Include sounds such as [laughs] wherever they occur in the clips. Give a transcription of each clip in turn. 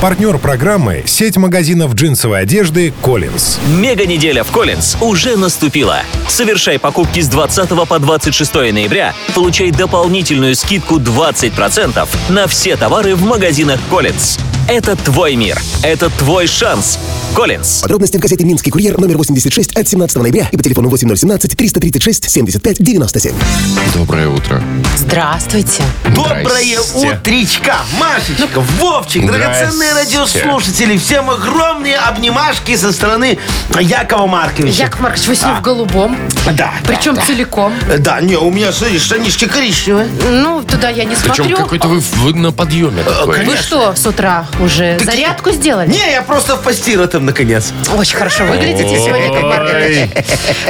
Партнер программы – сеть магазинов джинсовой одежды «Коллинз». Мега неделя в Коллинз уже наступила. Совершай покупки с 20 по 26 ноября, получай дополнительную скидку 20% на все товары в магазинах Коллинз. Это твой мир. Это твой шанс. Коллинз. Подробности в газете «Минский курьер» номер 86 от 17 ноября и по телефону 8017 336 75 97. Доброе утро. Здравствуйте. Доброе утречка, Машечка, Вовчик, драгоценные радиослушатели, всем огромные обнимашки со стороны Якова Марковича. Яков Маркович, вы сегодня в голубом. Да, Причем целиком. да, не, у меня, смотри, штанишки коричневые. Ну, туда я не Причем смотрю. какой-то вы, вы на подъеме такой. Вы что, с утра уже зарядку сделали? Не, я просто в постира там, наконец. Очень хорошо выглядите сегодня, Маркович.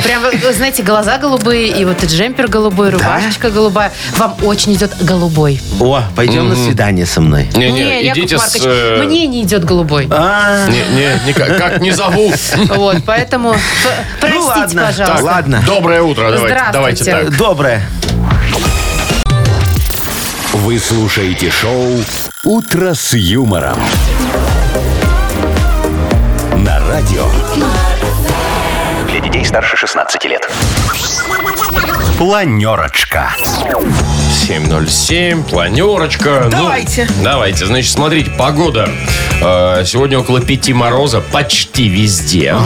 Прям, вы знаете, глаза голубые, и вот и джемпер голубой, рубашечка голубая. Вам очень идет голубой. О, пойдем на свидание со мной. Не-не, Яков идите с... Маркович, э, мне не идет голубой. А, Не, не, никак, как не зову. Вот, поэтому п- простите, ну ладно, пожалуйста. так, ладно. Доброе утро, давайте, давайте Здравствуйте. так. Доброе. Вы слушаете шоу «Утро с юмором». На радио. Для детей старше 16 лет. Планерочка. 7.07, планерочка. Ну, Давайте. давайте, значит, смотрите, погода. Э, Сегодня около 5 мороза почти везде.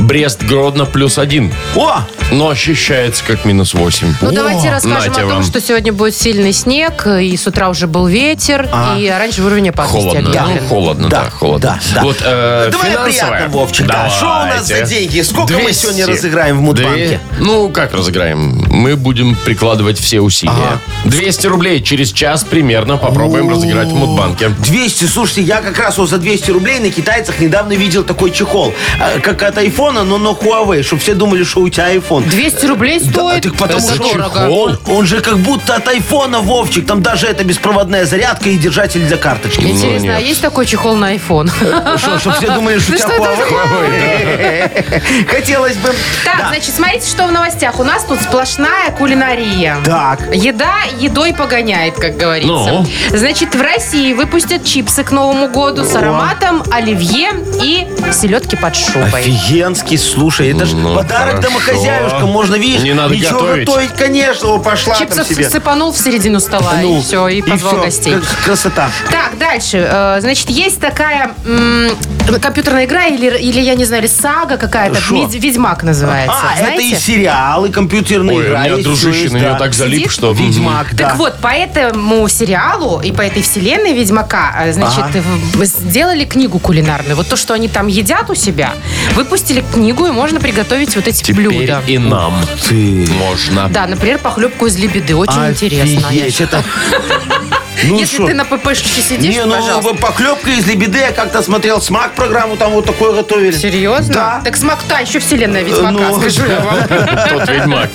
Брест, Гродно плюс один. О, Но ощущается как минус 8. Ну, давайте расскажем нате о том, вам. что сегодня будет сильный снег, и с утра уже был ветер, и оранжевый уровень опасности Холодно, объявлен. ну, холодно, да, Да, холодно. да, да. Вот э, Давай финансовая. приятно, Вовчик. Да, что у нас за Давайте. деньги? Сколько мы 200. сегодня разыграем в Мудбанке? Две- Ну, как разыграем? Мы будем прикладывать все усилия. 200 рублей через час примерно попробуем разыграть в Мудбанке. 200, слушайте, я как раз вот за 200 рублей на китайцах недавно видел такой чехол. а, Как от айфона, но на Huawei, чтобы все думали, что у тебя iPhone. 200 рублей Да, стоит? так потому Это что дорого. он, он же как будто от айфона, Вовчик. Там даже это беспроводная зарядка и держатель для карточки. Интересно, а нет. есть такой чехол на iPhone? Что, чтобы все думали, что у Ну тебя что это Huawei? [laughs] Хотелось бы. Так, Да. значит, смотрите, что в новостях. У нас тут сплошная кулинария. Так. Еда едой погоняет, как говорится. Ну? Значит, в России выпустят чипсы к Новому году с ароматом оливье и селедки под шубой. Офигенский, слушай, это же Ну, подарок хорошо. домохозяюшкам. Можно, видишь, Не надо ничего готовить. конечно, о, пошла там Чипсов себе. сыпанул в середину стола, Ну, и все, и позвал всё, гостей. как- Красота. Так, дальше. Э, Значит, есть такая м, компьютерная игра или, или, я не знаю, или сага какая-то. Шо? Ведь- Ведьмак называется. А, это и знаете? сериалы, компьютерные Ой, у меня дружище на нее так залип, что... Ведьмак, да. Так вот, по этому сериалу и по этой вселенной Ведьмака, э, значит, сделали книгу кулинарную. Вот то, что они там едят у себя, выпустили книгу, и можно приготовить вот эти Теперь блюда. и нам Ты. можно. Да, например, похлебку из лебеды. Очень интересно. Офигеть, это... Ну Если шо? ты на ППшечке сидишь, Не, ну пожалуйста. поклепка из лебеды, я как-то смотрел смак программу, там вот такое готовили. Серьезно? Да. Так смак та еще вселенная Ведьмака, Ну. скажу я вам. [laughs] Тот ведьмак.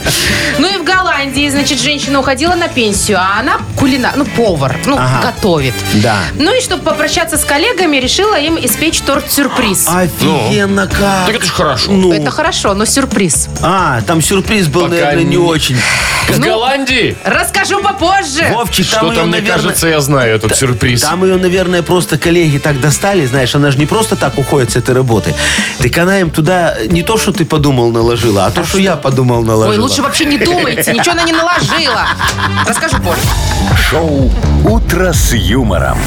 Ну и в Голландии, значит, женщина уходила на пенсию, а она кулинар, ну, повар, ну, Ага. готовит. Да. Ну и чтобы попрощаться с коллегами, решила им испечь торт-сюрприз. Офигенно как. Так это ж хорошо. Ну, Это хорошо, но сюрприз. а, там сюрприз был, Пока наверное, не не- очень. В Ну, Голландии? Расскажу попозже. Вовчик, там Что-то, ее, мне наверное... кажется, я знаю этот сюрприз. Там ее, наверное, просто коллеги так достали, знаешь, она же не просто так уходит с этой работы. Так она им туда не то, что ты подумал, наложила, а то, что я подумал, наложила. Ой, лучше вообще не думайте, ничего она не наложила. Расскажу позже. Шоу «Утро с юмором».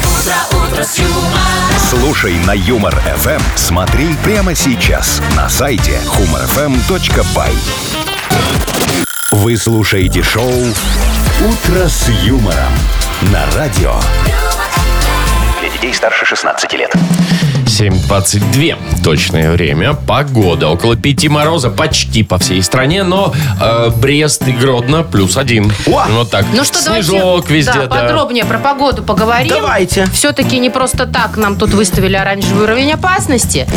Слушай на Юмор ФМ. Смотри прямо сейчас на сайте humorfm.by. Вы слушаете шоу «Утро с юмором» на радио. Детей старше 16 лет. 7.22 точное время. Погода. Около 5 мороза почти по всей стране, но э, Брест и Гродно плюс один. О! Вот так. Ну что, Снежок давайте везде, да, да. подробнее про погоду поговорим. Давайте. Все-таки не просто так нам тут выставили оранжевый уровень опасности.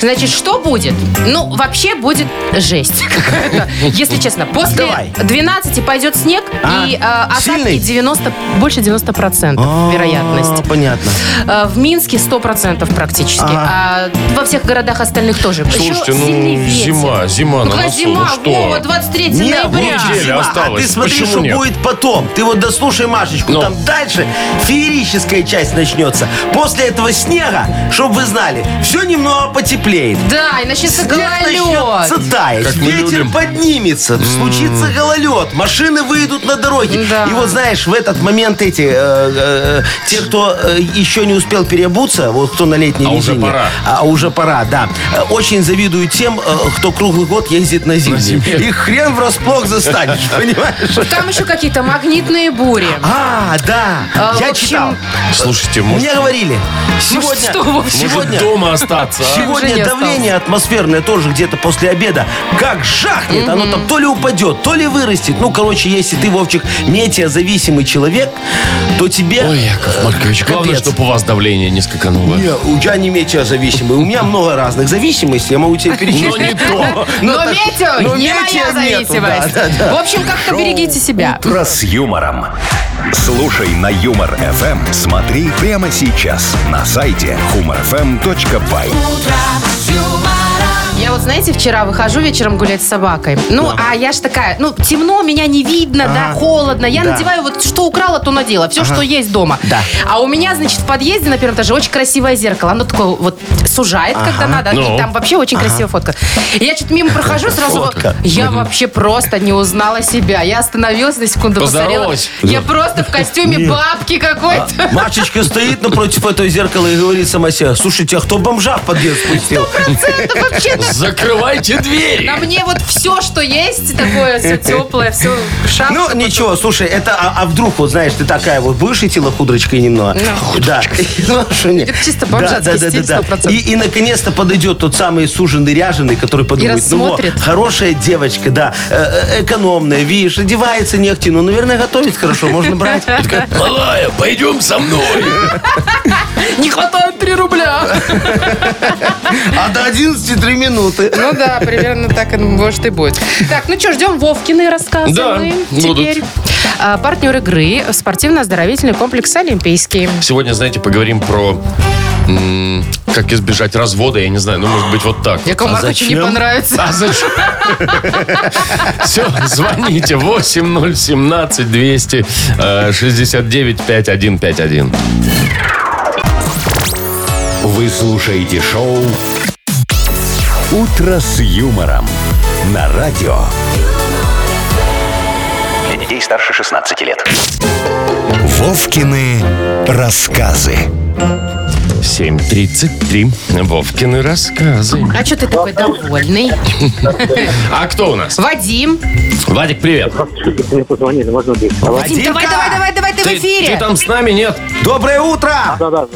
Значит, что будет? Ну, вообще будет жесть. [laughs] Если честно, после Давай. 12 пойдет снег, А, и э, осадки сильный? 90, больше 90% А, вероятность. Понятно. Э, В Минске 100% практически. А во всех городах остальных тоже. Слушайте, Еще ну, сильный ветер. зима, зима Ну, на какая носу, зима? ну что? Вова, 23 Не, ноября. Неделя зима. А осталось. ты смотри, Почему что нет? будет потом. Ты вот дослушай Машечку, Ну. там дальше феерическая часть начнется. После этого снега, чтобы вы знали, все немного потеплеет. Да, и начнется Снег начнется гололед. таять, Как мы ветер любим. поднимется, случится гололед, машины выйдут на дороги. Да. И вот знаешь, в этот момент эти, э, э, те, кто э, еще не успел переобуться, вот кто на летней А уже резине, пора. а уже пора, да, очень завидуют тем, э, кто круглый год ездит на зимней. зимней. И хрен врасплох застанешь, [laughs] понимаешь? Там еще какие-то магнитные бури. А, да, А, я общем, читал. Слушайте, может, Мне говорили, сегодня, что, Вов, сегодня, может дома остаться, а? сегодня Уже давление атмосферное тоже где-то после обеда как жахнет, оно там то ли упадет, то ли вырастет. Ну, короче, если ты, Вовчик, метеозависимый человек, то тебе... Ой, Яков Маркович, главное, Капец. чтобы у вас давление не скакануло. Не, у тебя не метеозависимый. У меня много разных зависимостей, я могу тебе перечислить. Но не то. Но метео но не моя зависимость. да, да, да. В общем, как-то берегите себя. «Утро с юмором». Слушай на Юмор ФМ. Смотри прямо сейчас на сайте humorfm.by. Я вот, знаете, вчера выхожу вечером гулять с собакой. Ну, а я ж такая, ну, темно, меня не видно, да, холодно. Я Да. надеваю вот, что украла, то надела. Все, что есть дома. Да. А у меня, значит, в подъезде на первом этаже очень красивое зеркало. Оно такое вот сужает, когда надо. Ну. И там вообще очень красивая фотка. И я что-то мимо прохожу, сразу... Фотка. Я вообще просто не узнала себя. Я остановилась на секунду, посмотрела. Поздоровалась. Я просто в костюме бабки какой-то. Машечка стоит напротив этого зеркала и говорит сама себе, слушайте, а кто бомжа в подъезд спустил? Это вообще Закрывайте двери. На мне вот все, что есть, такое все теплое, все шапка. Ну, ничего, слушай, это, а, а вдруг, вот знаешь, ты такая вот будешь идти лохудрочкой немного? Да. [laughs] Ну, что нет. Это чисто бомжатский стиль, 100%. И, и наконец-то подойдет тот самый суженый ряженый, который подумает, ну вот, рассмотрит. хорошая девочка, да, э, э, экономная, видишь, одевается нехти, ну, наверное, готовит хорошо, можно брать. [laughs] Малая, пойдем со мной. Не хватает 3 рубля. [laughs] А до 11 3 минуты. Ну да, примерно так, может, и будет. Так, ну что, ждем Вовкины рассказы. Да, будут. теперь. А, партнер игры – спортивно-оздоровительный комплекс «Олимпийский». Сегодня, знаете, поговорим про м, как избежать развода, я не знаю, ну, может быть, вот так. Якову А Марковичу не зачем? понравится. А зачем? [laughs] Все, звоните 8017-269-5151. Вы слушаете шоу «Утро с юмором» на радио. Для детей старше 16 лет. Вовкины рассказы. 7.33. Вовкины рассказы. А что ты такой довольный? [laughs] А кто у нас? Вадим. Вадик, привет. Мне позвонили, можно. Вадим, давай, давай, давай, давай, ты в Ты, ты эфире. там с нами, нет? Доброе утро! Да,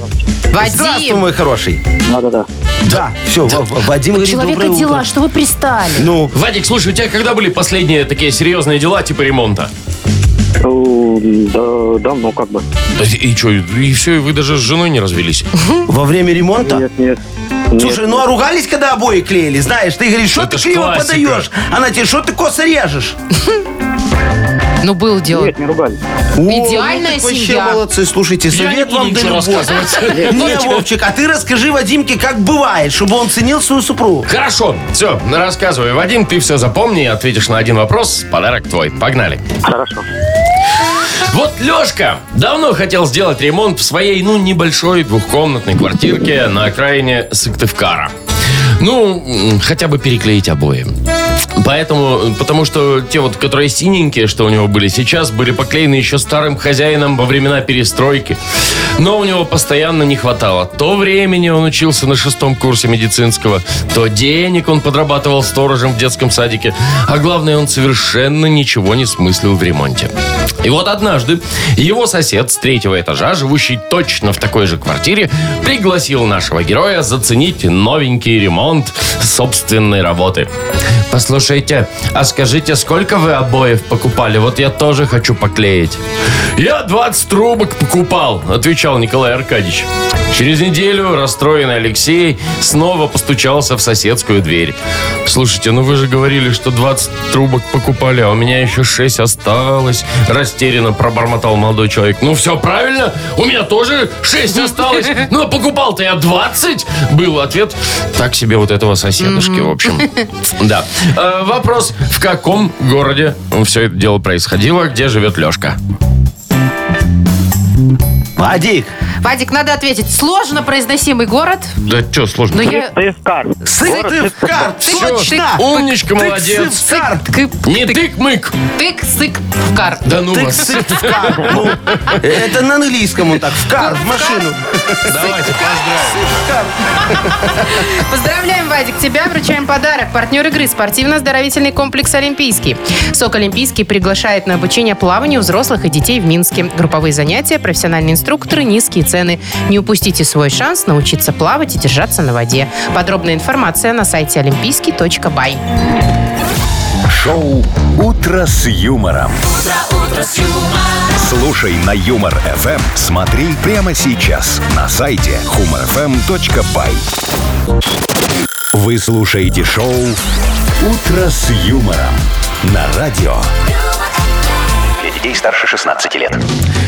да, Здравствуй, Вадим. мой хороший. да, да, да. Да, все, Вадим У говорит, человека доброе дела, утро. что вы пристали? Ну, Вадик, слушай, у тебя когда были последние такие серьезные дела, типа ремонта? Ну, да, давно как бы. Да И что, и все, и вы даже с женой не развелись? во время ремонта? Нет, нет. Слушай, ну а ругались, когда обои клеили? Знаешь, ты говоришь, что Это ты ж криво классика. подаешь? Она тебе, что ты косо режешь? [laughs] Ну, был дело. Нет, не ругались. Идеальная О, ну так семья. Вообще молодцы. Слушайте, не совет буду вам да ничего любовь. рассказывать. [laughs] Не, Вовчик, а ты расскажи Вадимке, как бывает, чтобы он ценил свою супругу. Хорошо, все, рассказывай. Вадим, ты все запомни, ответишь на один вопрос, подарок твой. Погнали. Хорошо. Вот Лешка давно хотел сделать ремонт в своей, ну, небольшой двухкомнатной квартирке на окраине Сыктывкара. Ну, хотя бы переклеить обои. Поэтому, потому что те вот, которые синенькие, что у него были сейчас, были поклеены еще старым хозяином во времена перестройки. Но у него постоянно не хватало. То времени он учился на шестом курсе медицинского, то денег он подрабатывал сторожем в детском садике. А главное, он совершенно ничего не смыслил в ремонте. И вот однажды его сосед с третьего этажа, живущий точно в такой же квартире, пригласил нашего героя заценить новенький ремонт собственной работы. Послушайте, а скажите, сколько вы обоев покупали? Вот я тоже хочу поклеить. Я 20 трубок покупал, отвечал Николай Аркадьевич. Через неделю расстроенный Алексей снова постучался в соседскую дверь. Слушайте, ну вы же говорили, что 20 трубок покупали, а у меня еще 6 осталось. Растерянно пробормотал молодой человек. Ну все правильно, у меня тоже 6 осталось. [laughs] Ну а покупал-то я 20. Был ответ так себе вот этого соседушки, в общем. [laughs] Да. Э, Вопрос, в каком городе все это дело происходило, где живет Лешка? Вадик, Вадик, надо ответить. Сложно произносимый город. Да что сложно? Но я... Сыскар. Сыктывкар, точно! Умничка, молодец. Сыктывкар. Не тык-мык. тык, сык, вкар. Да ну вас. Сыктывкар. Ну, Это на английском он так, в кар, в машину. Давайте поздравим. Поздравляем, Вадик, тебя. Вручаем подарок. Партнер игры спортивно-оздоровительный комплекс «Олимпийский». СОК «Олимпийский» приглашает на обучение плаванию взрослых и детей в Минске. Групповые занятия, профессиональные инструкторы, низкие цены. Не упустите свой шанс научиться плавать и держаться на воде. Подробная информация на сайте олимпийский.бай. Шоу «Утро с юмором». Слушай на Юмор ФМ. Смотри прямо сейчас на сайте humorfm.by. Вы слушаете шоу «Утро с юмором» на радио. Детей старше 16 лет.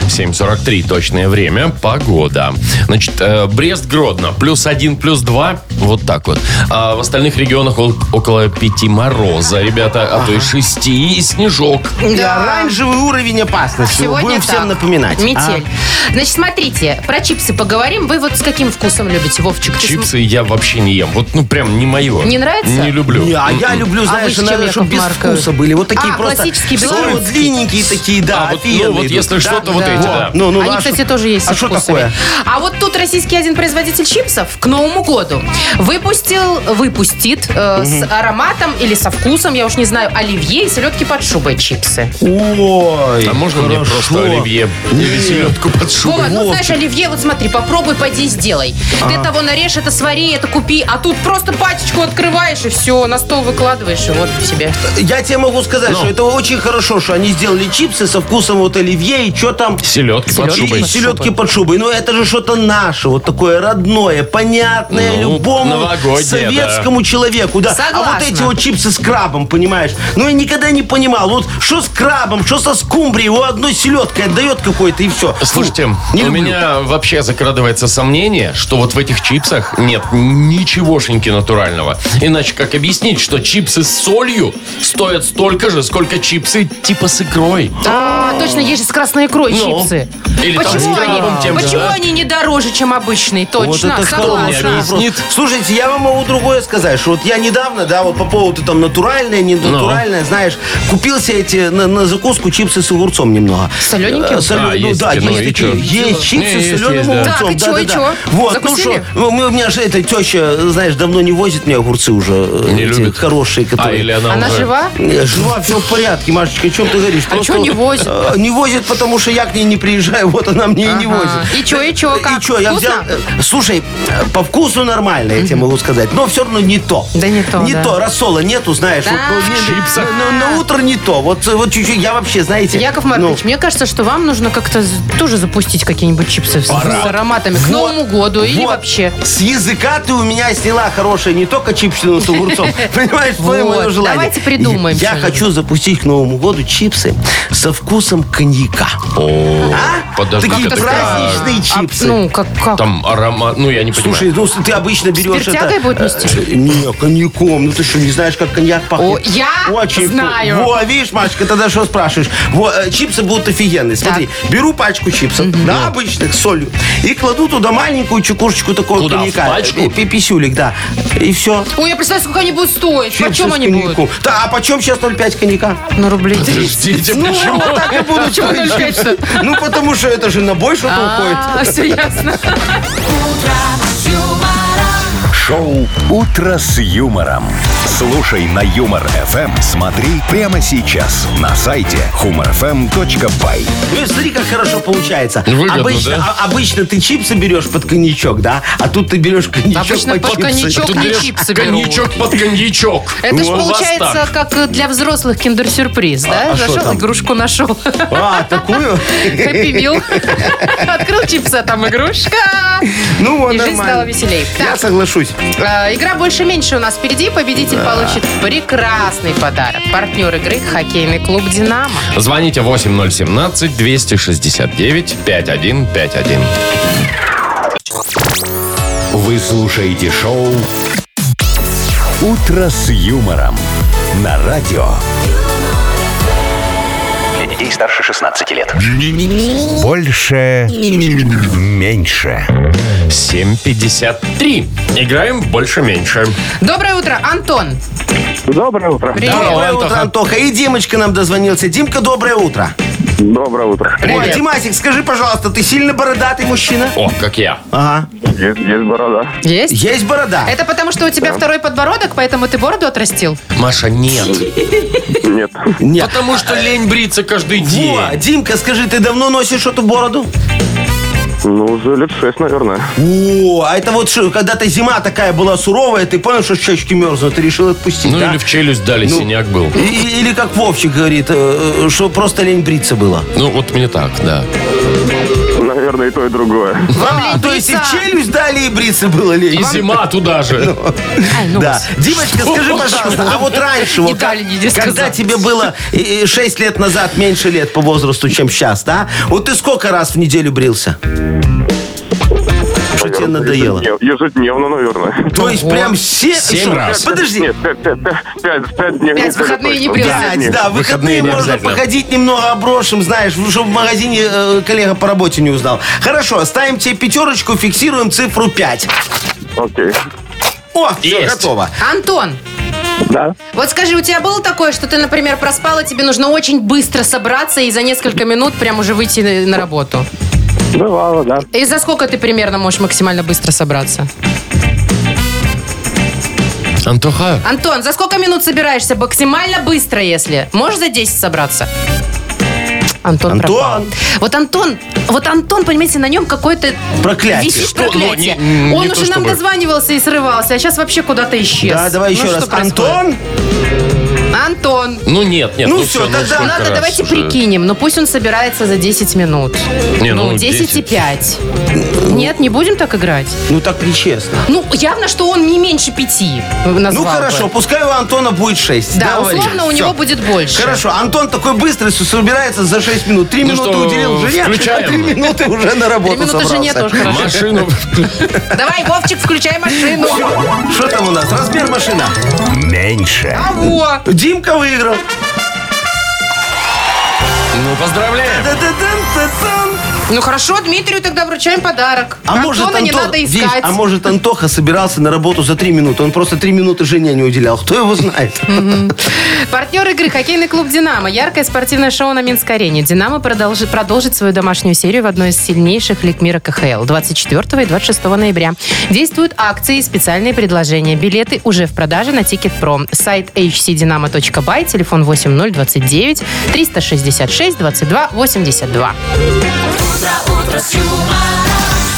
7.43 точное время. Погода. Значит, э, Брест-Гродно. Плюс один, плюс два. Вот так вот. А в остальных регионах ол- около пяти мороза, ребята. А то и шести. И снежок. И оранжевый уровень опасности. Сегодня Будем так. всем напоминать. Метель. Значит, смотрите, про чипсы поговорим. Вы вот с каким вкусом любите, Вовчик? Чипсы я вообще не ем. Вот, ну, прям не мое. Не нравится? Не люблю. Не, а я люблю, А знаешь, вы с чем, наверное, чтобы без Маркович? вкуса были. Вот такие А, просто. классические белорусские. длинненькие такие, да, А, вот, ну, вот если Да? что-то вот Да. эти, да. Ну, ну, Они, а кстати, что- тоже есть А что вкусами. такое? А вот тут российский один производитель чипсов к Новому году выпустил, выпустит э, с ароматом или со вкусом, я уж не знаю, оливье и селедки под шубой чипсы. Ой, А можно мне хорошо. просто оливье или селедку под шубой? Вова, ну знаешь, оливье, вот смотри, попробуй, пойди сделай. Ты того нарежь, это свари, это купи, а тут просто пачечку открываешь и все, на стол выкладываешь, и вот тебе. Я тебе могу сказать, что это очень хорошо, что они сделали чипсы со вкусом вот оливье и что там... Селедки под шубой. И селедки под шубой. Ну, это же что-то наше, вот такое родное, понятное Ну, любому новогоднее, советскому человеку. Да. А Согласна. вот эти вот чипсы с крабом, понимаешь? Ну, я никогда не понимал, вот что с крабом, что со скумбрией, у одной селедкой отдает какой-то и все. Слушайте, не у люблю. меня вообще закрадывается сомнение, что вот в этих чипсах нет ничегошеньки натурального. Иначе как объяснить, что чипсы с солью стоят столько же, сколько чипсы типа с икрой? А, точно, есть же с красной икрой Ну, чипсы. или там почему с крабом они, тем же, почему да? они не дороже, чем обычные? Вот Точно, это кто мне согласна. объяснит? Слушайте, я вам могу другое сказать, что вот я недавно, да, вот по поводу там натуральное, не Ну. натуральное, знаешь, купил себе эти на, на закуску чипсы с огурцом немного. Солененькие? Э, солё- А, ну есть да, такие, ну есть и такие. чё? Есть чипсы Не, с есть, соленым есть, да. огурцом. Так, и чё, и чё? Вот, Закусили? ну что, ну, у меня же эта теща, знаешь, давно не возит мне огурцы уже. э, Не эти любит? Хорошие, А, которые... или она, Она уже... жива? Жива, все в порядке, Машечка, о чем ты говоришь? А чё не возит? э, Не возит, потому что я к ней не приезжаю, вот она мне и не Ага. возит. И чё, и чё, как? И чё, я Вкусно? взял... э, Слушай, э, по вкусу нормально, я тебе могу сказать, но все равно не то. Да не то, Не да. то, рассола нету, знаешь. Вот, ну, не- Чипсах. на, утро не то. Вот, э, вот чуть-чуть, я вообще, знаете... Яков ну, Маркович, мне кажется, что вам нужно как-то з- тоже запустить какие-нибудь чипсы с, с ароматами к вот, Новому году или вот. вообще. С языка ты у меня сняла хорошее не только чипсы, но с огурцом. [laughs] Понимаешь, твое Вот, желание. давайте придумаем Я что-нибудь. хочу запустить к Новому году чипсы со вкусом коньяка. О, А? подожди, Такие это праздничные А, чипсы. ну, как, как? Там аромат, ну я не понимаю. Слушай, ну ты обычно берешь Спиртягой это... будет нести? э, Не, коньяком. Ну ты что, не знаешь, как коньяк пахнет? О, я Очень вку- знаю. Во, видишь, Машечка, тогда что спрашиваешь? Во, э, чипсы будут офигенные. Смотри, беру пачку чипсов, да, обычных, с солью, и кладу туда маленькую чекушечку такого Куда, в коньяка. пачку? Э, пи- Писюлик, да. И все. Ой, я представляю, сколько они будут стоить. Чипсы Почем они будут? Да, а почем сейчас 0,5 коньяка? Ну, рублей 30. Подождите, Ну, вот так и Почему стоить 0,5-то? чипсы. Ну, потому что это же на бой что-то уходит. А, все ясно. Шоу «Утро с юмором». Слушай на Юмор ФМ. Смотри прямо сейчас на сайте humorfm.by. Ну, смотри, как хорошо получается. Выгодно, обычно, да? а- обычно ты чипсы берешь под коньячок, да? А тут ты берешь коньячок Обычно под чипсы. коньячок Тут не берешь чипсы беру. коньячок под коньячок. Это же У вас получается так. как для взрослых киндер-сюрприз, да? а что Зашел, там? игрушку нашел. А, такую? Хэппи Мил. [laughs] Открыл чипсы, а там игрушка. Ну, вот И жизнь нормально. стала веселей. Я Так, соглашусь. Э, игра больше-меньше у нас впереди. Победитель получит прекрасный подарок. Партнер игры хоккейный клуб «Динамо». Звоните 8017-269-5151. Вы слушаете шоу «Утро с юмором» на радио. Детей старше 16 лет. Больше. Меньше. 7.53. Играем больше-меньше. Доброе утро, Антон. Доброе утро. Привет. Доброе утро, Антоха. Антоха. И Димочка нам дозвонился. Димка, доброе утро. Доброе утро. Ой, Димасик, скажи, пожалуйста, ты сильно бородатый мужчина? О, как я. Ага. Есть, есть борода. Есть? Есть борода? Это потому, что у тебя второй подбородок, поэтому ты бороду отрастил? Маша, нет. [laughs] Нет. Нет. Потому что лень бриться каждый Во, день. Димка, скажи, ты давно носишь эту бороду? Ну, уже лет шесть, наверное. О, а это вот что, когда-то зима такая была суровая, ты понял, что щечки мерзнут, ты решил отпустить, Ну да? или в челюсть дали, Ну. синяк был. И- Или как Вовчик говорит, э, э, что просто лень бриться было. Ну вот мне так, да. Наверное, и то, и другое. Вам А, то есть и в челюсть дали, и бриться было лень. И зима туда же. Ай, ну Да. вас. Димочка, скажи, пожалуйста, а вот раньше, вот дали, как- когда тебе было 6 лет назад меньше лет по возрасту, чем сейчас, да? Вот ты сколько раз в неделю брился? Тебе надоело? Ежеднев- Ежедневно, наверное. То есть прям. Семь что, раз. Подожди. Нет, пять, пять, пять, пять, пять дней Пять выходные не брился. Пять да, выходные Выходные не можно обязательно. походить немного оброшим, знаешь, чтобы в магазине э, коллега по работе не узнал. Хорошо, ставим тебе пятерочку, фиксируем цифру 5. Окей. О, все, Есть. готово. Антон, Да. вот скажи, у тебя было такое, что ты, например, проспал, и тебе нужно очень быстро собраться и за несколько минут прям уже выйти на- на работу? Бывало, да. И за сколько ты примерно можешь максимально быстро собраться? Антоха, Антон, за сколько минут собираешься максимально быстро, если? Можешь за 10 собраться? Антон, Антон! пропал. Вот Антон, вот Антон, понимаете, на нем какое-то Проклятие. висит Что? Ну, проклятие. не- не Он уже нам чтобы. дозванивался и срывался, а сейчас вообще куда-то исчез. Да, давай Ну, еще что раз. происходит? Антон? Ну нет, нет. Ну Ну, все, ну тогда сколько надо, раз давайте уже? прикинем. Ну пусть он собирается за 10 минут. Не, ну, ну, 10 и 10. 5. Нет, не будем так играть? Ну так нечестно. Ну, явно, что он не меньше 5 назвал Ну хорошо, бы. пускай у Антона будет 6. Да, условно у него будет больше. Хорошо, Антон такой быстрый, что собирается за 6 минут. 3 Ну минуты что, уделил жене, а включаем? 3 минуты уже на работу Три минуты собрался. жене тоже хорошо. Машину. [laughs] Давай, Вовчик, включай машину. Что там у нас? Размер машина. Меньше. А во. Димка выиграл. Ну, поздравляем. Ну хорошо, Дмитрию тогда вручаем подарок. А может, Антона не Антон, надо видишь, искать. а может, Антоха собирался на работу за 3 минуты. Он просто 3 минуты жене не уделял. Кто его знает? Партнер игры хоккейный клуб «Динамо». Яркое спортивное шоу на Минской арене. «Динамо» продолжит, продолжит свою домашнюю серию в одной из сильнейших лиг мира КХЛ 24 и 26 ноября. Действуют акции и специальные предложения. Билеты уже в продаже на Ticketpro. Сайт hcdinamo.by, телефон 8029 366 22 82.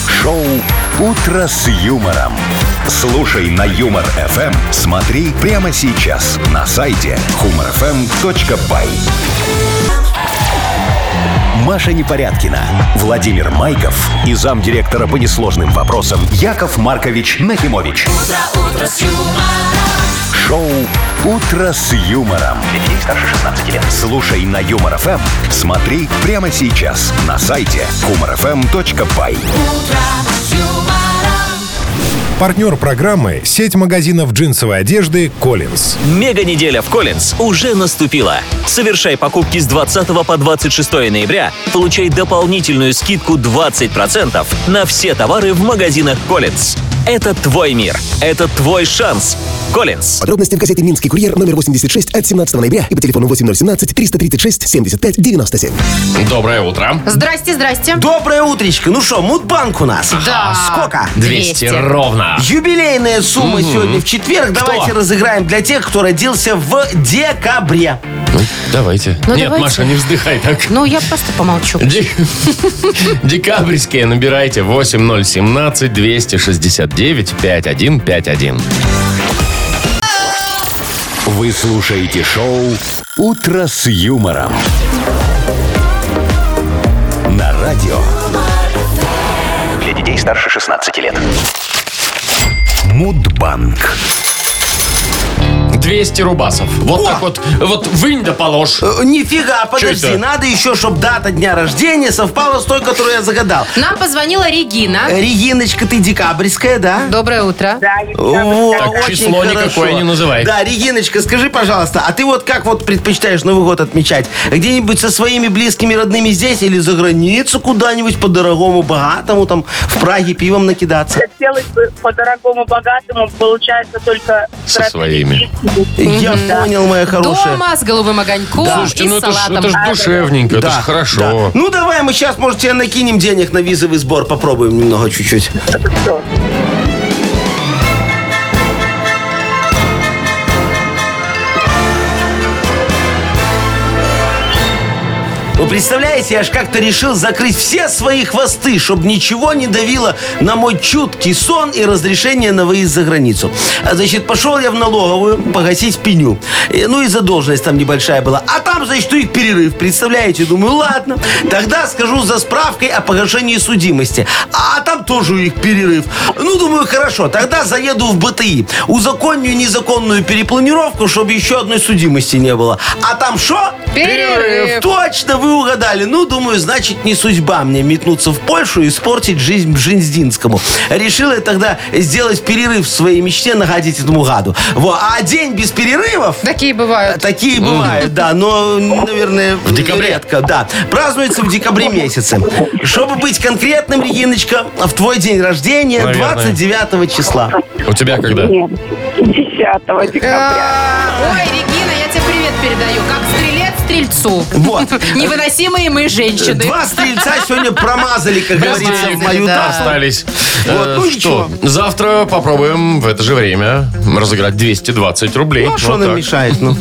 Шоу «Утро с юмором». Слушай на Юмор FM. Смотри прямо сейчас на сайте humorfm.by. Маша Непорядкина, Владимир Майков и замдиректора по несложным вопросам Яков Маркович Нахимович. Шоу «Утро с юмором». Для детей старше 16 лет. Слушай на Юмор ФМ. Смотри прямо сейчас на сайте humorfm.by. Партнер программы – сеть магазинов джинсовой одежды «Коллинз». Мега неделя в Коллинз уже наступила. Совершай покупки с 20 по 26 ноября, получай дополнительную скидку 20% на все товары в магазинах Коллинз. Это твой мир. Это твой шанс. Коллинз. Подробности в газете «Минский курьер» номер 86 от 17 ноября и по телефону 8017 336 75 97. Доброе утро. Здрасте, здрасте. Доброе утречко. Ну что, Мудбанк у нас. Да. Сколько? 200 200. ровно. Юбилейная сумма сегодня в четверг. Давайте разыграем для тех, кто родился в декабре. Ну, давайте. Ну, Нет, давайте. Маша, не вздыхай так. Ну, я просто помолчу. Ди- [laughs] Декабрьские набирайте 8017 269 5151. Вы слушаете шоу «Утро с юмором». На радио. Для детей старше 16 лет. Мудбанк. 200 рубасов. Вот О! так вот, вот вынь да положь. Э, Нифига, подожди. это? Надо еще, чтобы дата дня рождения совпала с той, которую я загадал. Нам позвонила Регина. Э, Региночка, ты декабрьская, да? Доброе утро. О, Так, очень число хорошо. никакое не называй. Да, Региночка, скажи, пожалуйста, а ты вот как вот предпочитаешь Новый год отмечать? Где-нибудь со своими близкими, родными здесь или за границу куда-нибудь по дорогому, богатому, там, в Праге пивом накидаться? Хотелось бы по дорогому, богатому, получается только... Со своими. Я понял, моя хорошая. Дома с голубым огоньком Слушайте, и ну с это ж, салатом. это ж душевненько, это ж хорошо. да. Ну давай мы сейчас, может, тебе накинем денег на визовый сбор, попробуем немного чуть-чуть. Представляете, я ж как-то решил закрыть все свои хвосты, чтобы ничего не давило на мой чуткий сон и разрешение на выезд за границу. А, Значит, пошел я в налоговую погасить пеню. Э, Ну и задолженность там небольшая была. А там, значит, у них перерыв. Представляете? Думаю, ладно. Тогда скажу за справкой о погашении судимости. А там тоже у них перерыв. Ну, думаю, хорошо. Тогда заеду в БТИ. Узаконю незаконную перепланировку, чтобы еще одной судимости не было. А там что? Перерыв. Точно, вы угадали. Ну, думаю, значит, не судьба мне метнуться в Польшу и испортить жизнь Бженздинскому. Решил я тогда сделать перерыв в своей мечте, нагадить этому гаду. Во, а день без перерывов... Такие бывают. Такие бывают, да, но, наверное, в декабре. редко, да. Празднуется в декабре месяце. Чтобы быть конкретным, Региночка, в твой день рождения, Наверное. 29 числа. У тебя когда? Нет, 10 декабря. А, Ой, Регина, я тебе привет передаю. Как стрелец стрельцу. Вот. [laughs] Невыносимые мы женщины. Два стрельца сегодня промазали, как говорится, в мою Да. Остались. Вот, Э, ну что, завтра попробуем в это же время разыграть 220 рублей. Ну, а что Вот нам так. мешает? Ну.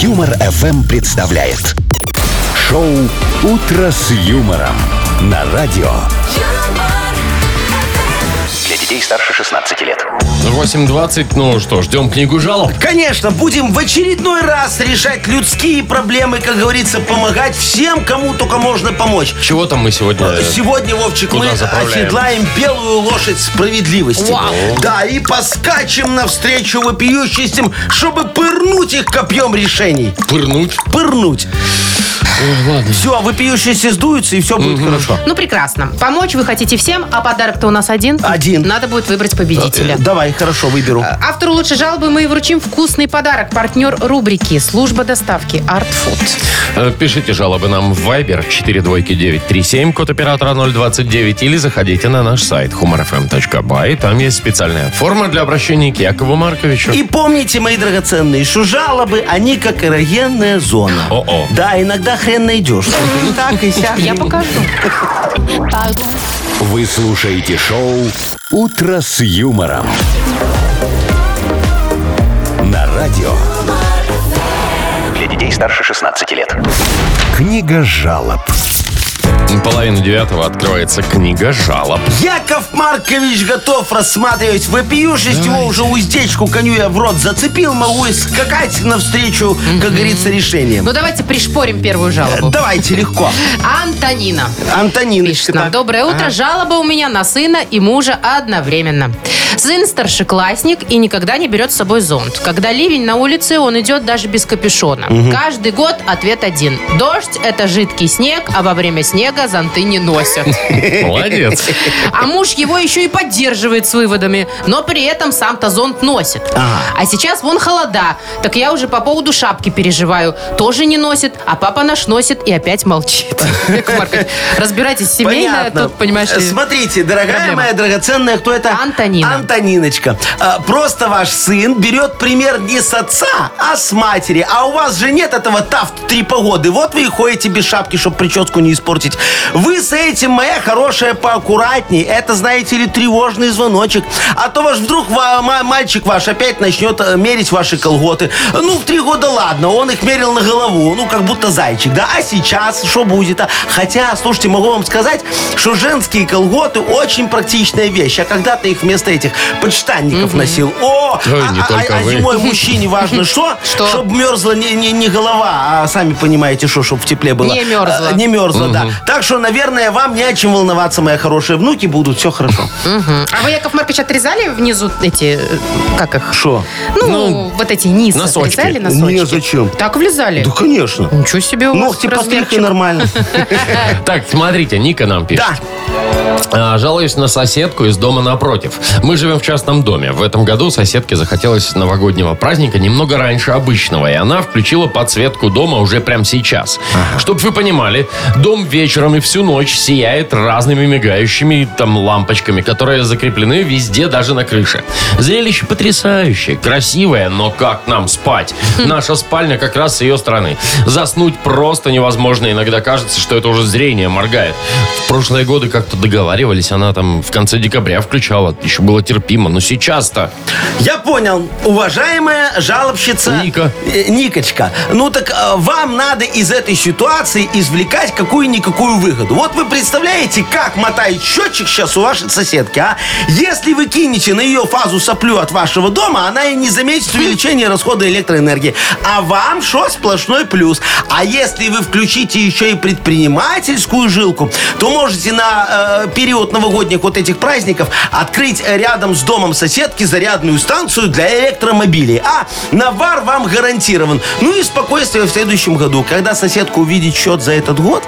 Юмор ФМ представляет. Шоу «Утро с юмором» на радио. Детей старше 16 лет. 8.20, ну что, ждем книгу жалоб. Конечно, будем в очередной раз решать людские проблемы, как говорится, помогать всем, кому только можно помочь. Чего там мы сегодня? Сегодня, Вовчик, Куда мы заправляем? оседлаем белую лошадь справедливости. Вау. Да, и поскачем навстречу вопиющим, чтобы пырнуть их копьем решений. Пырнуть? Пырнуть. Все, вопиющиеся сдуются, и все будет хорошо. Ну, прекрасно. Помочь вы хотите всем, а подарок-то у нас один. Один. Надо будет выбрать победителя. Давай, хорошо, выберу. Автору лучшей жалобы мы и вручим вкусный подарок. Партнер рубрики «Служба доставки Art Food». Э, Пишите жалобы нам в Viber 42937, код оператора 029, или заходите на наш сайт humorfm.by. Там есть специальная форма для обращения к Якову Марковичу. И помните, мои драгоценные, что жалобы, они как эрогенная зона. О-о. Да, иногда хрен найдешь. Так и сяк. Я покажу. Вы слушаете шоу «Утро с юмором». На радио. Для детей старше 16 лет. Книга жалоб. Половина девятого открывается книга жалоб. Яков Маркович готов рассматривать вопиюшесть его уже уздечку коню я в рот зацепил, могу и скакать навстречу, как говорится, решением. Ну, давайте пришпорим первую жалобу. Давайте легко. Антонина. Антониночка. Пишет нам. так. Доброе утро. Жалоба у меня на сына и мужа одновременно. Сын старшеклассник и никогда не берет с собой зонт. Когда ливень на улице, он идет даже без капюшона. Каждый год ответ один. Дождь – это жидкий снег, а во время снега зонты не носят. [laughs] Молодец. А муж его еще и поддерживает с выводами, но при этом сам-то зонт носит. А сейчас вон холода, так я уже по поводу шапки переживаю. Тоже не носит, а папа наш носит и опять молчит. [laughs] Яков Маркович, разбирайтесь семейно, Понятно. тут, понимаешь Э, ли, Смотрите, дорогая проблема. моя драгоценная, кто это? Антонина. Антониночка. А, Просто ваш сын берет пример не с отца, а с матери. А у вас же нет этого тафт три погоды. Вот вы и ходите без шапки, чтобы прическу не испортить. Вы с этим, моя хорошая, поаккуратней. Это, знаете ли, тревожный звоночек. А то ваш вдруг ва- ма- мальчик ваш опять начнет э, мерить ваши колготы. Ну, в три года ладно, он их мерил на голову, ну, как будто зайчик, да? А сейчас что будет? а? Хотя, слушайте, могу вам сказать, что женские колготы очень практичная вещь. Я когда-то их вместо этих подштанников носил. О, Ой, а, не а- только а вы. зимой мужчине важно [laughs] что? Что? Чтобы мерзла не, не, не голова, а сами понимаете, что, чтобы в тепле было. Не мерзла. А, Не мерзла, да. Так что, наверное, вам не о чем волноваться, моя хорошая. Внуки будут, все хорошо. Мгм. А вы, Яков Маркович, отрезали внизу эти, э, как их? Что? Ну, вот эти низ носочки. отрезали носочки? Не, зачем? Так влезали? Да, конечно. Ничего себе у вас Ногти постриг и размерчик. нормально. [laughs] Так, смотрите, Ника нам пишет. Да. А, Жалуюсь на соседку из дома напротив. Мы живем в частном доме. В этом году соседке захотелось новогоднего праздника немного раньше обычного, и она включила подсветку дома уже прямо сейчас. Чтобы вы понимали, дом вечером и всю ночь сияет разными мигающими там лампочками, которые закреплены везде, даже на крыше. Зрелище потрясающее, красивое, но как нам спать? Наша спальня как раз с ее стороны. Заснуть просто невозможно. Иногда кажется, что это уже зрение моргает. В прошлые годы как-то договаривались, она там в конце декабря включала. Еще было терпимо. Но сейчас-то... Я понял. Уважаемая жалобщица Ника. э, Никочка, ну так э, вам надо из этой ситуации извлекать какую-никакую выгоду. Вот вы представляете, как мотает счетчик сейчас у вашей соседки, а? Если вы кинете на ее фазу соплю от вашего дома, она и не заметит увеличения расхода электроэнергии. А вам что сплошной плюс. А если вы включите еще и предпринимательскую жилку, то можете на э, период новогодних вот этих праздников открыть рядом с домом соседки зарядную станцию для электромобилей. А навар вам гарантирован. Ну и спокойствие в следующем году. Когда соседка увидит счет за этот год,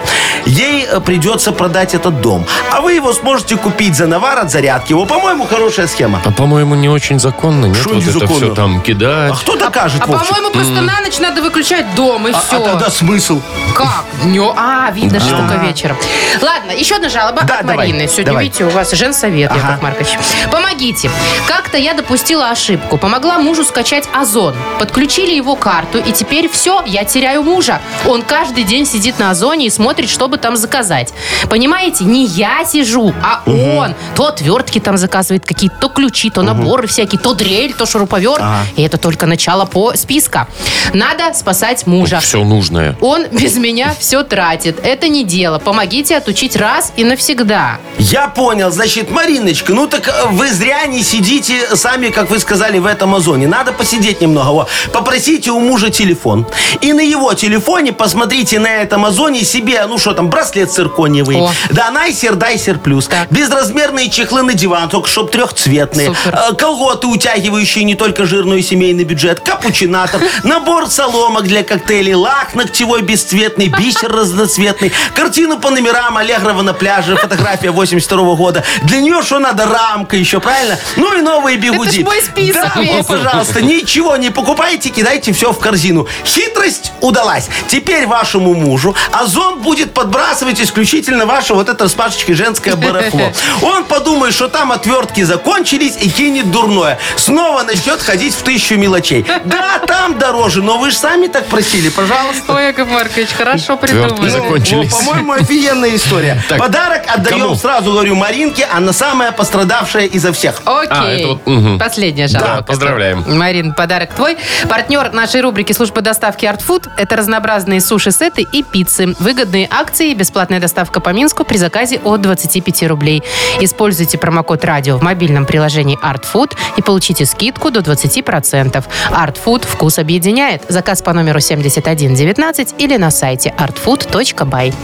ей э, придется продать этот дом. А вы его сможете купить за навар от зарядки. Его, по-моему, хорошая схема. А по-моему, не очень законно. Нет, Шо вот это все там кидать. А кто докажет, А Вовчик? по-моему, просто на ночь надо выключать дом, и А- все. а тогда смысл? Как? Днем? А, видно, что только вечером. Ладно, еще одна жалоба Да, от давай, Марины. Сегодня, давай. видите, у вас женсовет, Ага. Яков Маркович. Помогите. Как-то я допустила ошибку. Помогла мужу скачать Озон. Подключили его карту, и теперь все, я теряю мужа. Он каждый день сидит на Озоне и смотрит, чтобы там заказать. Понимаете, не я сижу, а он. То отвертки там заказывает какие-то, то ключи, то наборы всякие, то дрель, то шуруповерт. И это только начало по списка. Надо спасать мужа. Все нужное. Он [laughs] без меня все тратит. Это не дело. Помогите отучить раз и навсегда. Я понял. Значит, Мариночка, ну так э, вы зря не сидите сами, как вы сказали, в этом озоне. Надо посидеть немного. Во. Попросите у мужа телефон. И на его телефоне посмотрите на этом озоне себе, ну что там, браслет циркониевый. О. Да, Найсер, Дайсер плюс. Так. Безразмерные чехлы на диван, только чтоб трехцветные. Супер. Э, Колготы, утягивающие не только жирную семейный бюджет. Капучинатор. [laughs] Набор соломок для коктейлей. Лак ногтевой бесцветный. Бисер разноцветный. Картину по номерам Аллегрова на пляже. Фотография 82 года. Для нее что надо? Рамка еще, правильно? Ну и новые бигуди. ж мой список Да, весь. пожалуйста, ничего не покупайте, кидайте все в корзину. Хитрость удалась. Теперь вашему мужу Озон будет подбрасывать исключительно ваше вот это с Пашечкой женское барахло. [laughs] Он подумает, что там отвертки закончились и кинет дурное. Снова начнет ходить в тысячу мелочей. Да, там дороже, но вы же сами так просили, пожалуйста. Ой, Яков Маркович, хорошо придумали. закончились. Во, По-моему, офигенная история. [laughs] Так. Подарок отдаем Кому? сразу, говорю, Маринке, она самая пострадавшая изо всех. Окей. А, это вот, мгм. Последняя жалоба. Да, поздравляем. Марин, подарок твой. Партнер нашей рубрики службы доставки Art Food – это разнообразные суши-сеты и пиццы. Выгодные акции и бесплатная доставка по Минску при заказе от 25 рублей. Используйте промокод «Радио» в мобильном приложении Art Food и получите скидку до 20%. Art Food – вкус объединяет. Заказ по номеру 7119 или на сайте artfood.by.